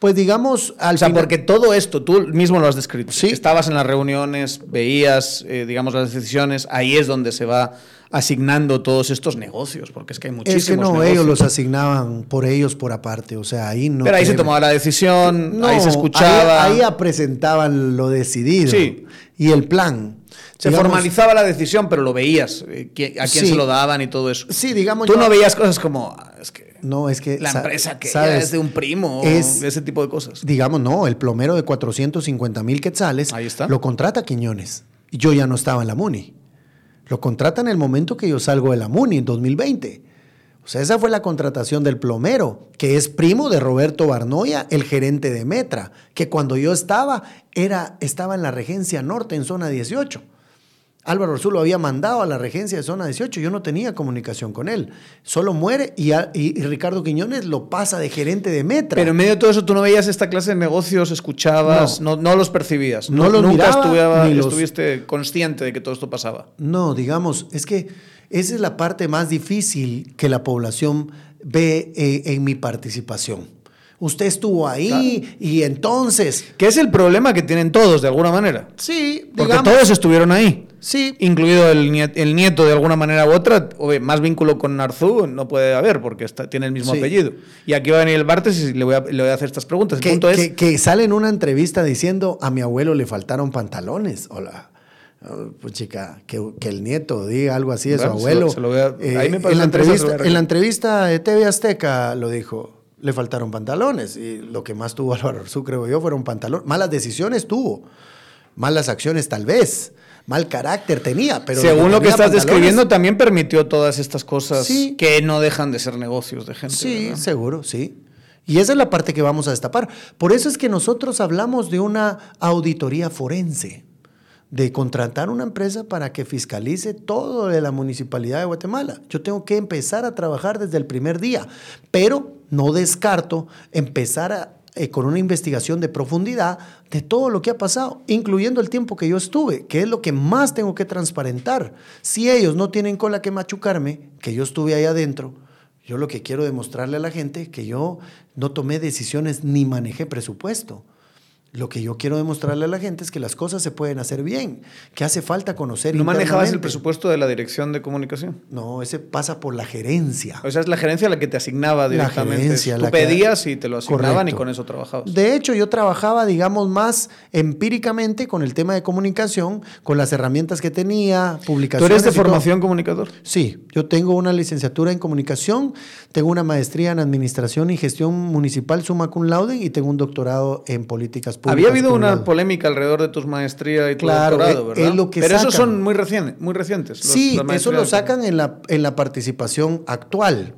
Pues digamos, al O sea, porque todo esto, tú mismo lo has descrito. Sí. Estabas en las reuniones, veías, eh, digamos, las decisiones, ahí es donde se va asignando todos estos negocios, porque es que hay muchísimos Es que no, ellos los asignaban por ellos por aparte, o sea, ahí no... Pero ahí se tomaba la decisión, ahí se escuchaba... Ahí, presentaban lo decidido sí. y el plan. Se formalizaba la decisión, pero lo veías, eh, a quién se lo daban y todo eso. Sí, digamos. Tú no veías cosas como, ah, es que no, es que. La empresa que es de un primo, es, ese tipo de cosas. Digamos, no, el plomero de 450 mil quetzales. Ahí está. Lo contrata Quiñones. Yo ya no estaba en la MUNI. Lo contrata en el momento que yo salgo de la MUNI, en 2020. O sea, esa fue la contratación del plomero, que es primo de Roberto Barnoya, el gerente de Metra, que cuando yo estaba, era, estaba en la Regencia Norte, en zona 18. Álvaro Orzú lo había mandado a la regencia de zona 18, yo no tenía comunicación con él. Solo muere y, Ricardo Quiñones lo pasa de gerente de Metra. Pero en medio de todo eso tú no veías esta clase de negocios, escuchabas, no, no, los percibías. No, los nunca miraba, estuviste consciente de que todo esto pasaba. No, digamos, es que esa es la parte más difícil que la población ve eh, en mi participación usted estuvo ahí y entonces... ¿Qué es el problema que tienen todos de alguna manera? Sí, Porque todos estuvieron ahí. Sí. Incluido el nieto, de alguna manera u otra. más vínculo con Narzú no puede haber porque tiene el mismo apellido. Y aquí va a venir el Bartes y le voy a, hacer estas preguntas. que, punto es... Que, sale en una entrevista diciendo a mi abuelo le faltaron pantalones. Hola. Oh, pues chica, que, el nieto diga algo así de su abuelo. en, la entrevista, en la entrevista de TV Azteca lo dijo le faltaron pantalones. Y lo que más tuvo Álvaro Arzú, creo yo, fueron pantalones. Malas decisiones tuvo. Malas acciones tal vez. Mal carácter tenía, pero... Según lo que, estás describiendo, también permitió todas estas cosas que no dejan de ser negocios de gente. Sí, seguro, sí. Y esa es la parte que vamos a destapar. Por eso es que nosotros hablamos de una auditoría forense de contratar una empresa para que fiscalice todo de la municipalidad de Guatemala. Yo tengo que empezar a trabajar desde el primer día, pero no descarto empezar eh, con una investigación de profundidad de todo lo que ha pasado, incluyendo el tiempo que yo estuve, que es lo que más tengo que transparentar. Si ellos no tienen cola que machucarme, que yo estuve ahí adentro, yo lo que quiero demostrarle a la gente que yo no tomé decisiones ni manejé presupuesto. Lo que yo quiero demostrarle a la gente es que las cosas se pueden hacer bien, que hace falta conocer. ¿No manejabas el presupuesto de la dirección de comunicación? No, ese pasa por la gerencia. O sea, es la gerencia la que te asignaba La directamente. gerencia, Tú la que- pedías y te lo asignaban Correcto. y con eso trabajabas. De hecho, yo trabajaba, digamos, más empíricamente con el tema de comunicación, con las herramientas que tenía, ¿Tú publicaciones. eres de todo. formación comunicador? Sí, yo tengo una licenciatura en comunicación, tengo una maestría en administración y gestión municipal summa cum laude y tengo un doctorado en políticas públicas. Había habido una polémica alrededor de tus maestría y tu Claro, doctorado, es- ¿verdad? es lo que Pero esos sacan. son muy, recien- muy recientes. los- Sí, eso maestrías. lo sacan en la, en la participación actual.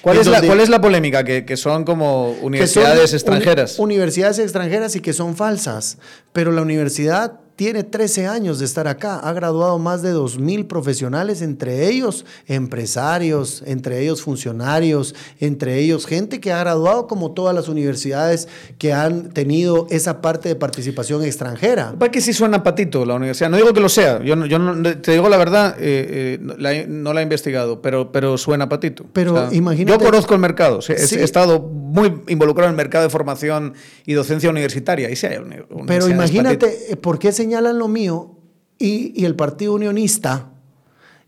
¿Cuál es, la, ¿Cuál es la polémica? Que, que son como son universidades uni- extranjeras. universidades extranjeras y que son falsas. Pero la universidad tiene 13 años de estar acá. Ha graduado más de 2.000 profesionales, entre ellos empresarios, entre ellos funcionarios, entre ellos gente que ha graduado como todas las universidades que han tenido esa parte de participación extranjera. ¿Para que sí suena patito la universidad? No digo que lo sea, yo, no- yo no- te digo la verdad, eh, eh, no la he- no la he investigado, pero, pero suena patito. Pero imagínate- Yo conozco el mercado, sí, he, Sí. he estado muy involucrado en el mercado de formación y docencia universitaria. Y sí hay Pero imagínate, ¿por qué señalan lo mío y, y el Partido Unionista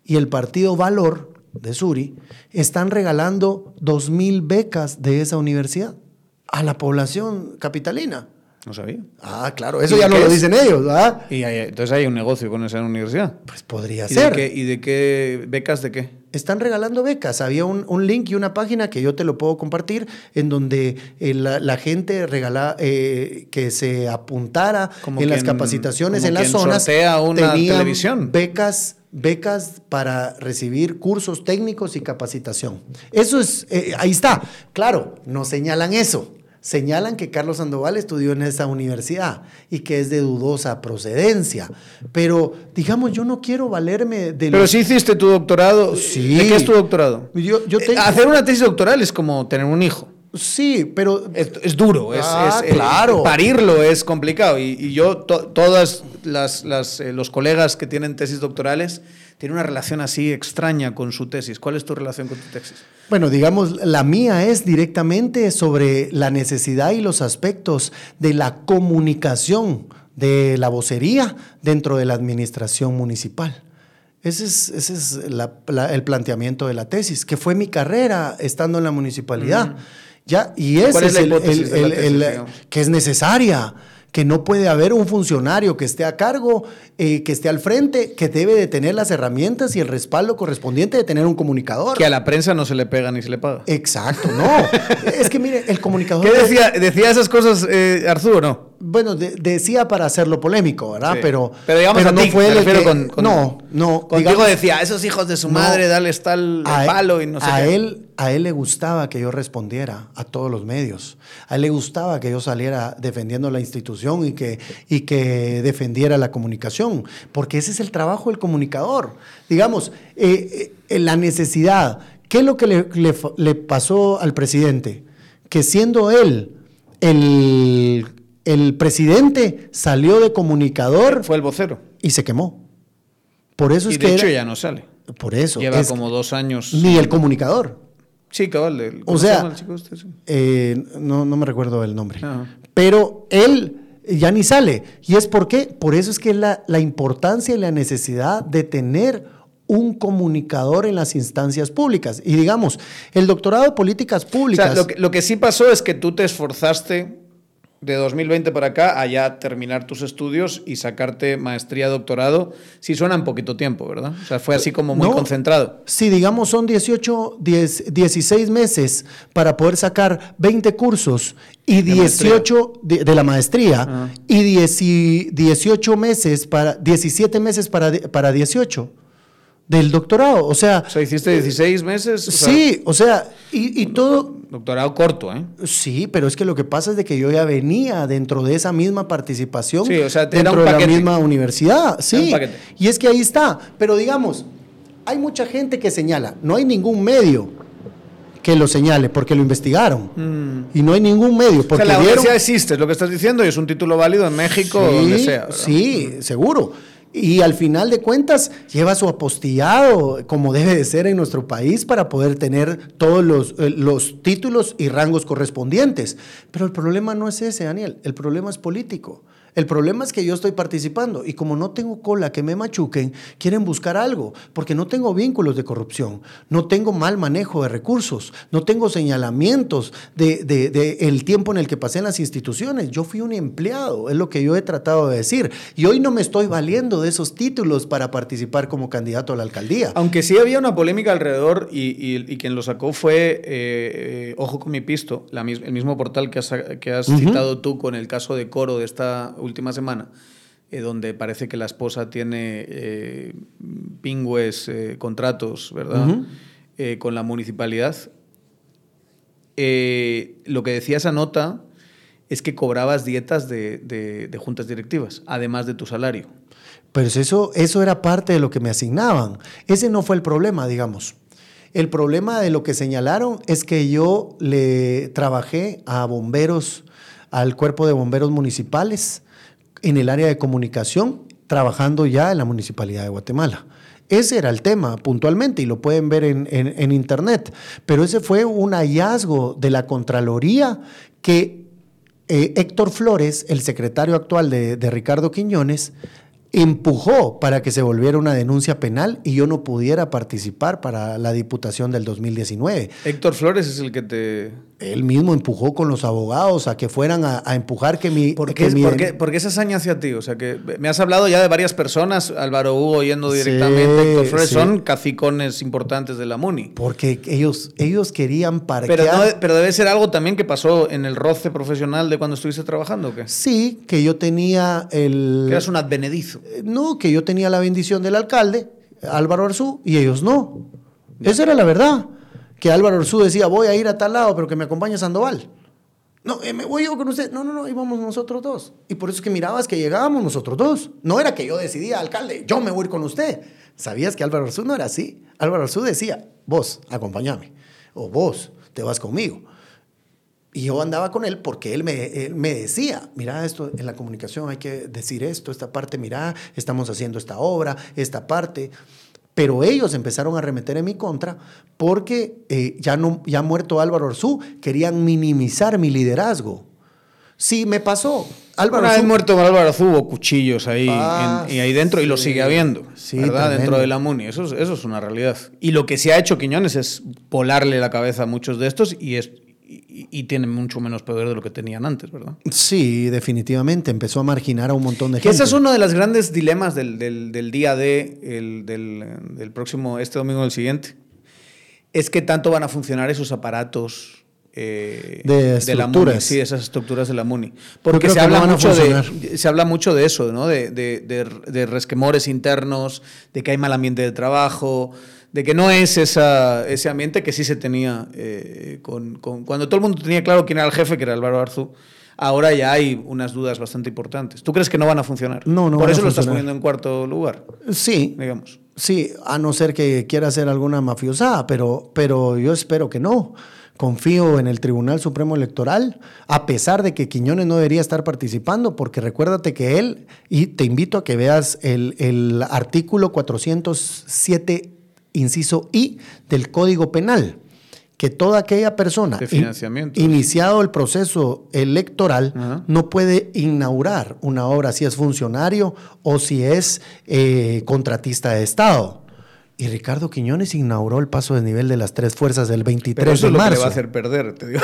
y el Partido Valor de Suri están regalando dos mil becas de esa universidad a la población capitalina? No sabía. Ah, claro, eso ¿Y ya no lo dicen ellos, ¿verdad? Y hay- entonces hay un negocio con esa universidad. Pues podría ¿Y de, ser. qué, ¿Y de qué becas de qué? Están regalando becas. Había un, un link y una página que yo te lo puedo compartir en donde eh, la, la gente regala eh, que se apuntara Como en las capacitaciones en las zonas. una televisión. Becas, becas para recibir cursos técnicos y capacitación. Eso es, eh, ahí está. Claro, no señalan eso. Señalan que Carlos Sandoval estudió en esa universidad y que es de dudosa procedencia. Pero, digamos, yo no quiero valerme de Pero los- si hiciste tu doctorado. Sí. ¿De qué es tu doctorado? Yo- yo Eh, tengo- Hacer una tesis doctoral es como tener un hijo. Sí, pero Es, es duro, es, Ah, es- eh, claro. parirlo es complicado. Y, y yo, to- todas las, las, eh, los colegas que tienen tesis doctorales tienen una relación así extraña con su tesis. ¿Cuál es tu relación con tu tesis? bueno, digamos, la mía es directamente sobre la necesidad y los aspectos de la comunicación de la vocería dentro de la administración municipal. Ese es, ese es la- la- el planteamiento de la tesis, que fue mi carrera estando en la municipalidad. Ya, y ese ¿Cuál es la el- de la tesis, que es necesaria, que no puede haber un funcionario que esté a cargo, eh, que esté al frente, que debe de tener las herramientas y el respaldo correspondiente de tener un comunicador. Que a la prensa no se le pega ni se le paga. Exacto, no. es que mire, el comunicador. ¿Qué decía? ¿Decía esas cosas eh, Arzú o no? Bueno, de- decía para hacerlo polémico, ¿verdad? Sí. Pero, Pero digamos a no ti, fue el que- con- con- no, no. Contigo digamos, decía, esos hijos de su No. madre, dales tal a él- palo y no sé a qué. él a él le gustaba que yo respondiera a todos los medios. A él le gustaba que yo saliera defendiendo la institución y que, y que defendiera la comunicación, porque ese es el trabajo del comunicador. Digamos, eh, eh, la necesidad. ¿Qué es lo que le, le fa- le pasó al presidente? Que siendo él el, el presidente, salió de comunicador Fue el vocero. y se quemó. Por eso Y es de que hecho era- ya no sale. por eso Lleva es- como dos años. ni el comunicador. Sí, cabal. el- O ¿cómo se sea, chico este? Sí. Eh, no, no me recuerdo el nombre. Ajá. Pero él ya ni sale. ¿Y es por qué? Por eso es que es la, la importancia y la necesidad de tener un comunicador en las instancias públicas. Y digamos, el doctorado de políticas O públicas. sea, lo que, lo que sí pasó es que tú te esforzaste de 2020 para acá a ya terminar tus estudios y sacarte maestría, doctorado. Sí suena en poquito tiempo, ¿verdad? O sea, fue así como muy No. concentrado. Si digamos son 18, 10, 16 meses para poder sacar 20 cursos y De 18 de, de la maestría Ajá. y 10 y 18 meses para 17 meses para, para 18 del doctorado, o sea, O sea, hiciste 16 meses. o sea, sí, o sea, y, y todo Doctorado corto, ¿eh? Sí, pero es que lo que pasa es de que yo ya venía dentro de esa misma participación Sí, o sea, te dentro de la misma universidad. Sí, y es que ahí está. Pero digamos, hay mucha gente que señala, no hay ningún medio que lo señale porque lo investigaron. Y no hay ningún medio Mm. O porque sea, la universidad existe, es lo que estás diciendo, y es un título válido en México o donde sea. ¿verdad? Sí, seguro. Y al final de cuentas lleva su apostillado como debe de ser en nuestro país para poder tener todos los, eh, los títulos y rangos correspondientes. Pero el problema no es ese, Daniel, el problema es político. El problema es que yo estoy participando y como no tengo cola que me machuquen, quieren buscar algo, porque no tengo vínculos de corrupción, no tengo mal manejo de recursos, no tengo señalamientos de, el tiempo en el que pasé en las instituciones. Yo fui un empleado, es lo que yo he tratado de decir. Y hoy no me estoy valiendo de esos títulos para participar como candidato a la alcaldía. Aunque sí había una polémica alrededor y, quien lo sacó fue, eh, eh, ojo con mi pisto, el mismo portal que has, que has citado tú con el caso de Coro de esta última semana, eh, donde parece que la esposa tiene eh, pingües eh, contratos, ¿verdad? con la municipalidad. lo que decía esa nota es que cobrabas dietas de, juntas directivas, además de tu salario. Pero eso, eso era parte de lo que me asignaban. Ese no fue el problema, digamos. El problema de lo que señalaron es que yo le trabajé a bomberos, al cuerpo de bomberos municipales, en el área de comunicación, trabajando ya en la Municipalidad de Guatemala. Ese era el tema puntualmente y lo pueden ver en, internet. Pero ese fue un hallazgo de la Contraloría que eh, Héctor Flores, el secretario actual de, de Ricardo Quiñones, empujó para que se volviera una denuncia penal y yo no pudiera participar para la diputación del 2019. Héctor Flores es el que te él mismo empujó con los abogados a que fueran a, empujar que mi... ¿Por qué, ¿por, qué, esa hazaña hacia ti? O sea, que me has hablado ya de varias personas, Álvaro Hugo yendo directamente, son cacicones importantes de la MUNI. Porque ellos, ellos querían para pero, pero debe ser algo también que pasó en el roce profesional de cuando estuviste trabajando, ¿o qué? Sí, que yo tenía el... Que eras un advenedizo. Eh, no, que yo tenía la bendición del alcalde, Álvaro Arzú, y ellos no. Esa era la verdad que Álvaro Orsú decía, voy a ir a tal lado, pero que me acompañe Sandoval. No, eh, me voy yo con usted. No, no, no, íbamos nosotros dos. Y por eso es que mirabas que llegábamos nosotros dos. No era que yo decidía, alcalde, yo me voy con usted. Sabías que Álvaro Orsú no era así. Álvaro Orsú decía, vos, acompáñame. O vos, te vas conmigo. Y yo andaba con él porque él me, él me, decía, mira, esto en la comunicación hay que decir esto, esta parte, mira, estamos haciendo esta obra, esta parte. Pero ellos empezaron a remeter en mi contra porque eh, ya, no, ya muerto Álvaro Orzú, querían minimizar mi liderazgo. Sí, me pasó. Álvaro Una vez muerto Álvaro Orzú hubo cuchillos ahí, ah, y ahí dentro y lo sigue habiendo, sí, ¿verdad? Dentro de la MUNI. Eso, eso es una realidad. Y lo que se ha hecho Quiñones es polarle la cabeza a muchos de estos y, es, y, tienen mucho menos poder de lo que tenían antes, ¿verdad? Sí, definitivamente. Empezó a marginar a un montón de que gente. Ese es uno de los grandes dilemas del, del, día de, el, del, del, próximo, este domingo del siguiente. Es que tanto van a funcionar esos aparatos eh, de, la MUNI. Sí, esas estructuras de la MUNI. Porque se habla, mucho de, se habla mucho de eso, ¿no? De, de, resquemores internos, de que hay mal ambiente de trabajo, de que no es esa, ese ambiente que sí se tenía eh, con, cuando todo el mundo tenía claro quién era el jefe, que era Álvaro Arzú. Ahora ya hay unas dudas bastante importantes. ¿Tú crees que no van a funcionar? No, no. Por eso lo estás poniendo en cuarto lugar. Sí. Digamos. Sí, a no ser que quiera hacer alguna mafiosada, pero, pero yo espero que no. Confío en el Tribunal Supremo Electoral, a pesar de que Quiñones no debería estar participando, porque recuérdate que él, y te invito a que veas el, el artículo 407 inciso I del Código Penal, que toda aquella persona iniciado el proceso electoral no puede inaugurar una obra si es funcionario o si es eh, contratista de Estado. Y Ricardo Quiñones inauguró el paso de nivel de las tres fuerzas del 23 eso de marzo. Lo que le va a hacer perder, te digo.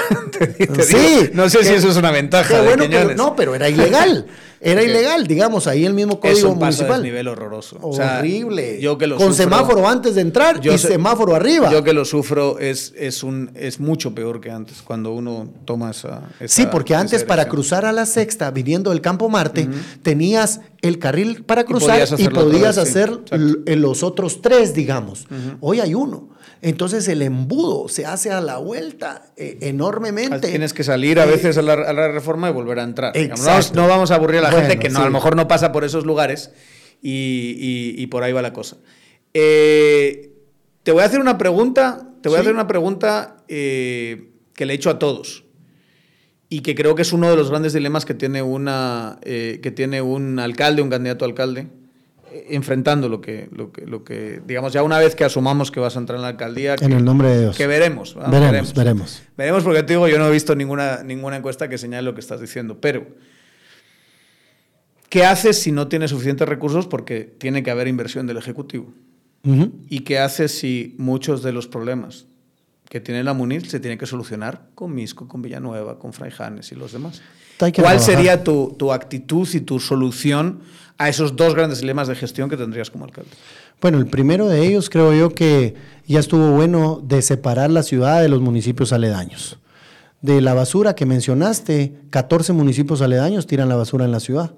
sí. No sé si eso es una ventaja. De no, pero era ilegal. Era ilegal, digamos, ahí el mismo código es un municipal. nivel horroroso. Horrible. yo que lo Con semáforo antes de entrar y semáforo arriba. Yo que lo sufro es, es, un, es mucho peor que antes, cuando uno toma esa. sí, porque antes para cruzar a la sexta, viniendo del Campo Marte, tenías el carril para cruzar y podías hacer, los otros tres, digamos. Hoy hay uno. Entonces el embudo se hace a la vuelta eh, enormemente. Tienes que salir a veces a la, reforma y volver a entrar. No, vamos a aburrir a la gente que a lo mejor no pasa por esos lugares y, por ahí va la cosa. Eh, te voy a hacer una pregunta, te voy a hacer una pregunta eh, que le he hecho a todos y que creo que es uno de los grandes dilemas que tiene, una, que tiene un alcalde, un candidato a alcalde enfrentando lo que, lo que, lo que, digamos, ya una vez que asumamos que vas a entrar en la alcaldía. en el nombre de Dios. Que veremos. Veremos, veremos. Veremos. porque te digo, yo no he visto ninguna, ninguna encuesta que señale lo que estás diciendo. Pero, ¿qué haces si no tienes suficientes recursos? Porque tiene que haber inversión del Ejecutivo. ¿Y qué haces si muchos de los problemas que tiene la MUNIL se tienen que solucionar con Misco, con Villanueva, con Fraijanes y los demás? ¿Cuál sería tu, tu actitud y tu solución a esos dos grandes dilemas de gestión que tendrías como alcalde? Bueno, el primero de ellos creo yo que ya estuvo bueno de separar la ciudad de los municipios aledaños. De la basura que mencionaste, 14 municipios aledaños tiran la basura en la ciudad.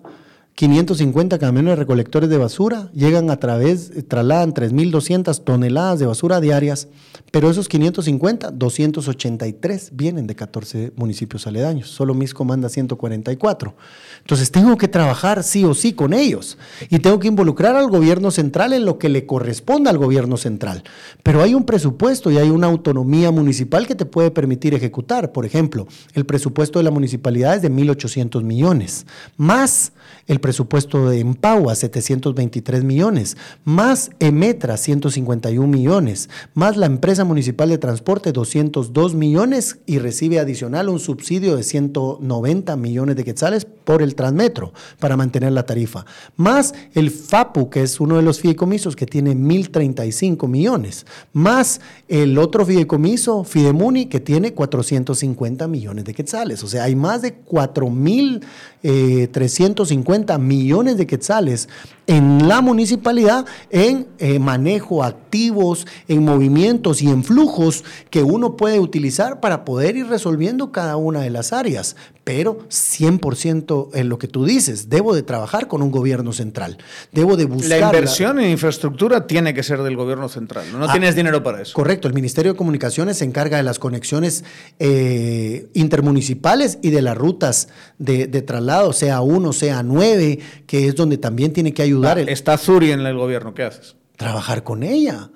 550 camiones recolectores de basura llegan a través, trasladan 3.200 toneladas de basura diarias, pero esos 550, 283 vienen de 14 municipios aledaños, solo Misco manda 144. Entonces tengo que trabajar sí o sí con ellos y tengo que involucrar al gobierno central en lo que le corresponda al gobierno central. Pero hay un presupuesto y hay una autonomía municipal que te puede permitir ejecutar. Por ejemplo, el presupuesto de la municipalidad es de 1.800 millones, más el presupuesto de Empagua, 723 millones, más Emetra, 151 millones, más la empresa municipal de transporte, 202 millones y recibe adicional un subsidio de 190 millones de quetzales por el Transmetro para mantener la tarifa, más el FAPU, que es uno de los fideicomisos que tiene 1.035 millones, más el otro fideicomiso, Fidemuni, que tiene 450 millones de quetzales. O sea, hay más de 4.350 millones de quetzales en la municipalidad en eh, manejo activos, en movimientos y en flujos que uno puede utilizar para poder ir resolviendo cada una de las áreas. Pero 100% en lo que tú dices, debo de trabajar con un gobierno central. Debo de buscar... La inversión en infraestructura tiene que ser del gobierno central. No, ah, tienes dinero para eso. Correcto. El Ministerio de Comunicaciones se encarga de las conexiones eh, intermunicipales y de las rutas de, de traslado, sea uno, sea nueve, que es donde también tiene que ayudar Está Zuri en el gobierno, ¿qué haces? Trabajar con ella.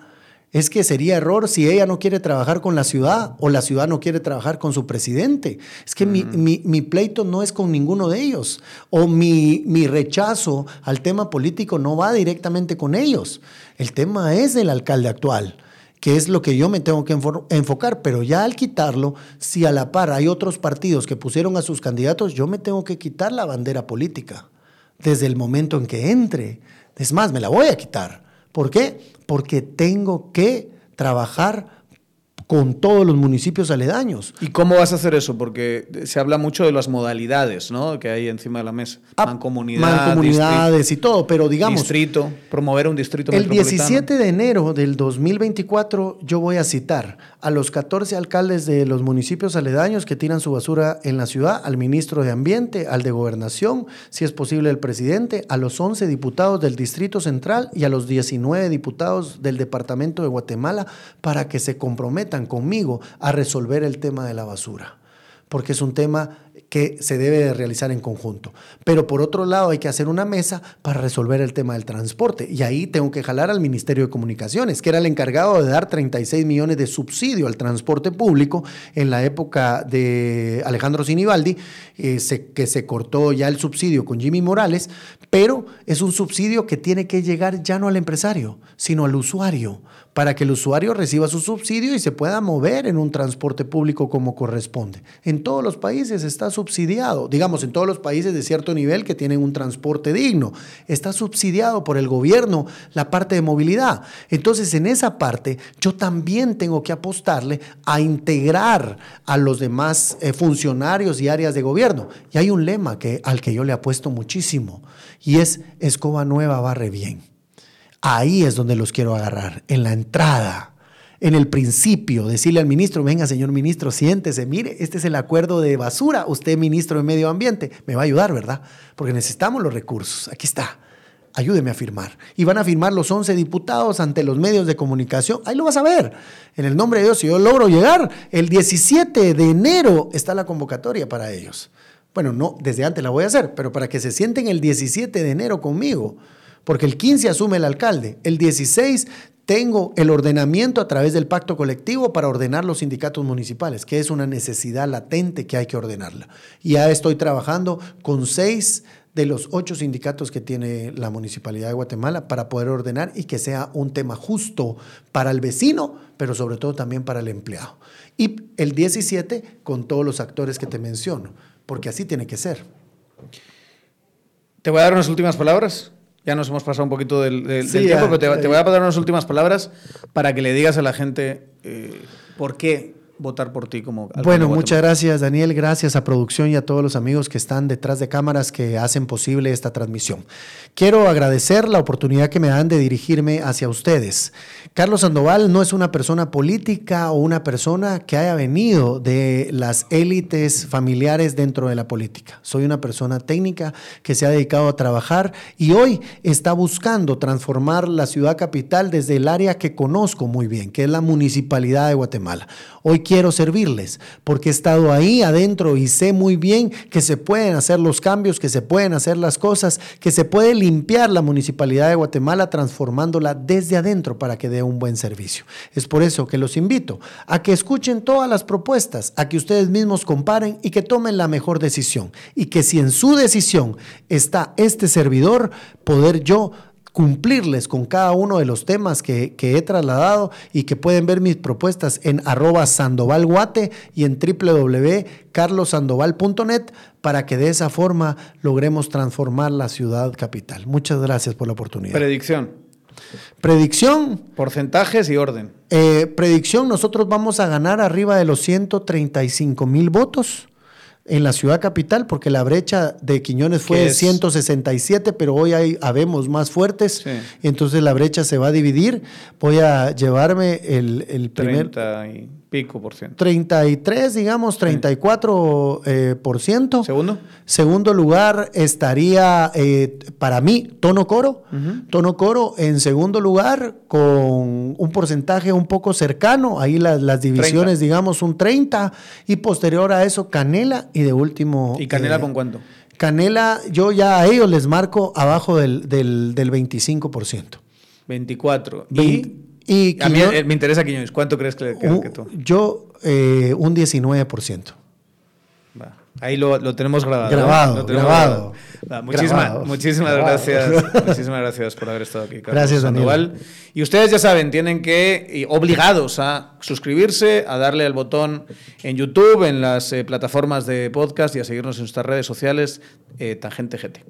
Es que sería error si ella no quiere trabajar con la ciudad o la ciudad no quiere trabajar con su presidente. Es que mi, pleito no es con ninguno de ellos. O mi, mi rechazo al tema político no va directamente con ellos. El tema es el alcalde actual que es lo que yo me tengo que enfocar, pero ya al quitarlo, si a la par hay otros partidos que pusieron a sus candidatos, yo me tengo que quitar la bandera política desde el momento en que entre. Es más, me la voy a quitar. ¿Por qué? Porque tengo que trabajar con todos los municipios aledaños. ¿Y cómo vas a hacer eso? Porque se habla mucho de las modalidades ¿no? que hay encima de la mesa. Ah, mancomunidades y todo, pero digamos... Distrito, promover un distrito El 17 de enero del 2024 yo voy a citar a los 14 alcaldes de los municipios aledaños que tiran su basura en la ciudad, al ministro de Ambiente, al de Gobernación, si es posible el presidente, a los 11 diputados del Distrito Central y a los 19 diputados del Departamento de Guatemala para que se comprometan conmigo a resolver el tema de la basura, porque es un tema que se debe de realizar en conjunto. Pero por otro lado hay que hacer una mesa para resolver el tema del transporte. Y ahí tengo que jalar al Ministerio de Comunicaciones, que era el encargado de dar 36 millones de subsidio al transporte público en la época de Alejandro Sinibaldi, eh, que se cortó ya el subsidio con Jimmy Morales, pero es un subsidio que tiene que llegar ya no al empresario, sino al usuario, para que el usuario reciba su subsidio y se pueda mover en un transporte público como corresponde. En todos los países está subsidiado, digamos, en todos los países de cierto nivel que tienen un transporte digno, está subsidiado por el gobierno la parte de movilidad. Entonces, en esa parte, yo también tengo que apostarle a integrar a los demás eh, funcionarios y áreas de gobierno. Y hay un lema que, al que yo le apuesto muchísimo, y es escoba nueva barre bien. Ahí es donde los quiero agarrar, en la entrada, en el principio, decirle al ministro, venga señor ministro, siéntese, mire, este es el acuerdo de basura, usted ministro de Medio Ambiente, me va a ayudar, ¿verdad? Porque necesitamos los recursos, aquí está, ayúdeme a firmar. Y van a firmar los 11 diputados ante los medios de comunicación, ahí lo vas a ver, en el nombre de Dios, si yo logro llegar, el 17 de enero está la convocatoria para ellos. Bueno, no, desde antes la voy a hacer, pero para que se sienten el 17 de enero conmigo porque el 15 asume el alcalde, el 16 tengo el ordenamiento a través del pacto colectivo para ordenar los sindicatos municipales, que es una necesidad latente que hay que ordenarla. Ya estoy trabajando con seis de los ocho sindicatos que tiene la Municipalidad de Guatemala para poder ordenar y que sea un tema justo para el vecino, pero sobre todo también para el empleado. Y el 17 con todos los actores que te menciono, porque así tiene que ser. Te voy a dar unas últimas palabras. Ya nos hemos pasado un poquito del, tiempo, pero te, voy a dar unas últimas palabras para que le digas a la gente eh, por qué votar por ti como Bueno, muchas gracias Daniel, gracias a producción y a todos los amigos que están detrás de cámaras que hacen posible esta transmisión. Quiero agradecer la oportunidad que me dan de dirigirme hacia ustedes. Carlos Sandoval no es una persona política o una persona que haya venido de las élites familiares dentro de la política. Soy una persona técnica que se ha dedicado a trabajar y hoy está buscando transformar la ciudad capital desde el área que conozco muy bien, que es la municipalidad de Guatemala. Hoy quiero servirles porque he estado ahí adentro y sé muy bien que se pueden hacer los cambios, que se pueden hacer las cosas, que se puede limpiar la municipalidad de Guatemala transformándola desde adentro para que dé un buen servicio. Es por eso que los invito a que escuchen todas las propuestas, a que ustedes mismos comparen y que tomen la mejor decisión. Y que si en su decisión está este servidor, poder yo cumplirles con cada uno de los temas que, he trasladado y que pueden ver mis propuestas en arroba sandovalguate y en www.carlosandoval.net para que de esa forma logremos transformar la ciudad capital. Muchas gracias por la oportunidad. Predicción. Predicción. Porcentajes y orden. Eh, predicción, nosotros vamos a ganar arriba de los 135 mil votos en la ciudad capital, porque la brecha de Quiñones fue de 167, pero hoy hay habemos más fuertes, entonces la brecha se va a dividir. Voy a llevarme el, el primer... 30 y pico por ciento. 33, digamos, 34 eh, por ciento. ¿Segundo? Segundo lugar estaría, eh, para mí, Tono Coro. Tono Coro en segundo lugar con un porcentaje un poco cercano, ahí las, las divisiones, digamos, un 30, y posterior a eso Canela y de último... ¿Y Canela eh, con cuánto? Canela, yo ya a ellos les marco abajo del, del, del 25%. 24. ¿Y? Y a mí me interesa Quiñones. ¿Cuánto crees que, que, que tú? Yo, eh, un 19%. Ahí lo, lo, tenemos grabado. Grabado, grabado. muchísimas, gracias. muchísimas gracias por haber estado aquí. Carlos gracias, Daniel. Y ustedes ya saben, tienen que, obligados a suscribirse, a darle al botón en YouTube, en las eh, plataformas de podcast y a seguirnos en nuestras redes sociales, eh, Tangente GT.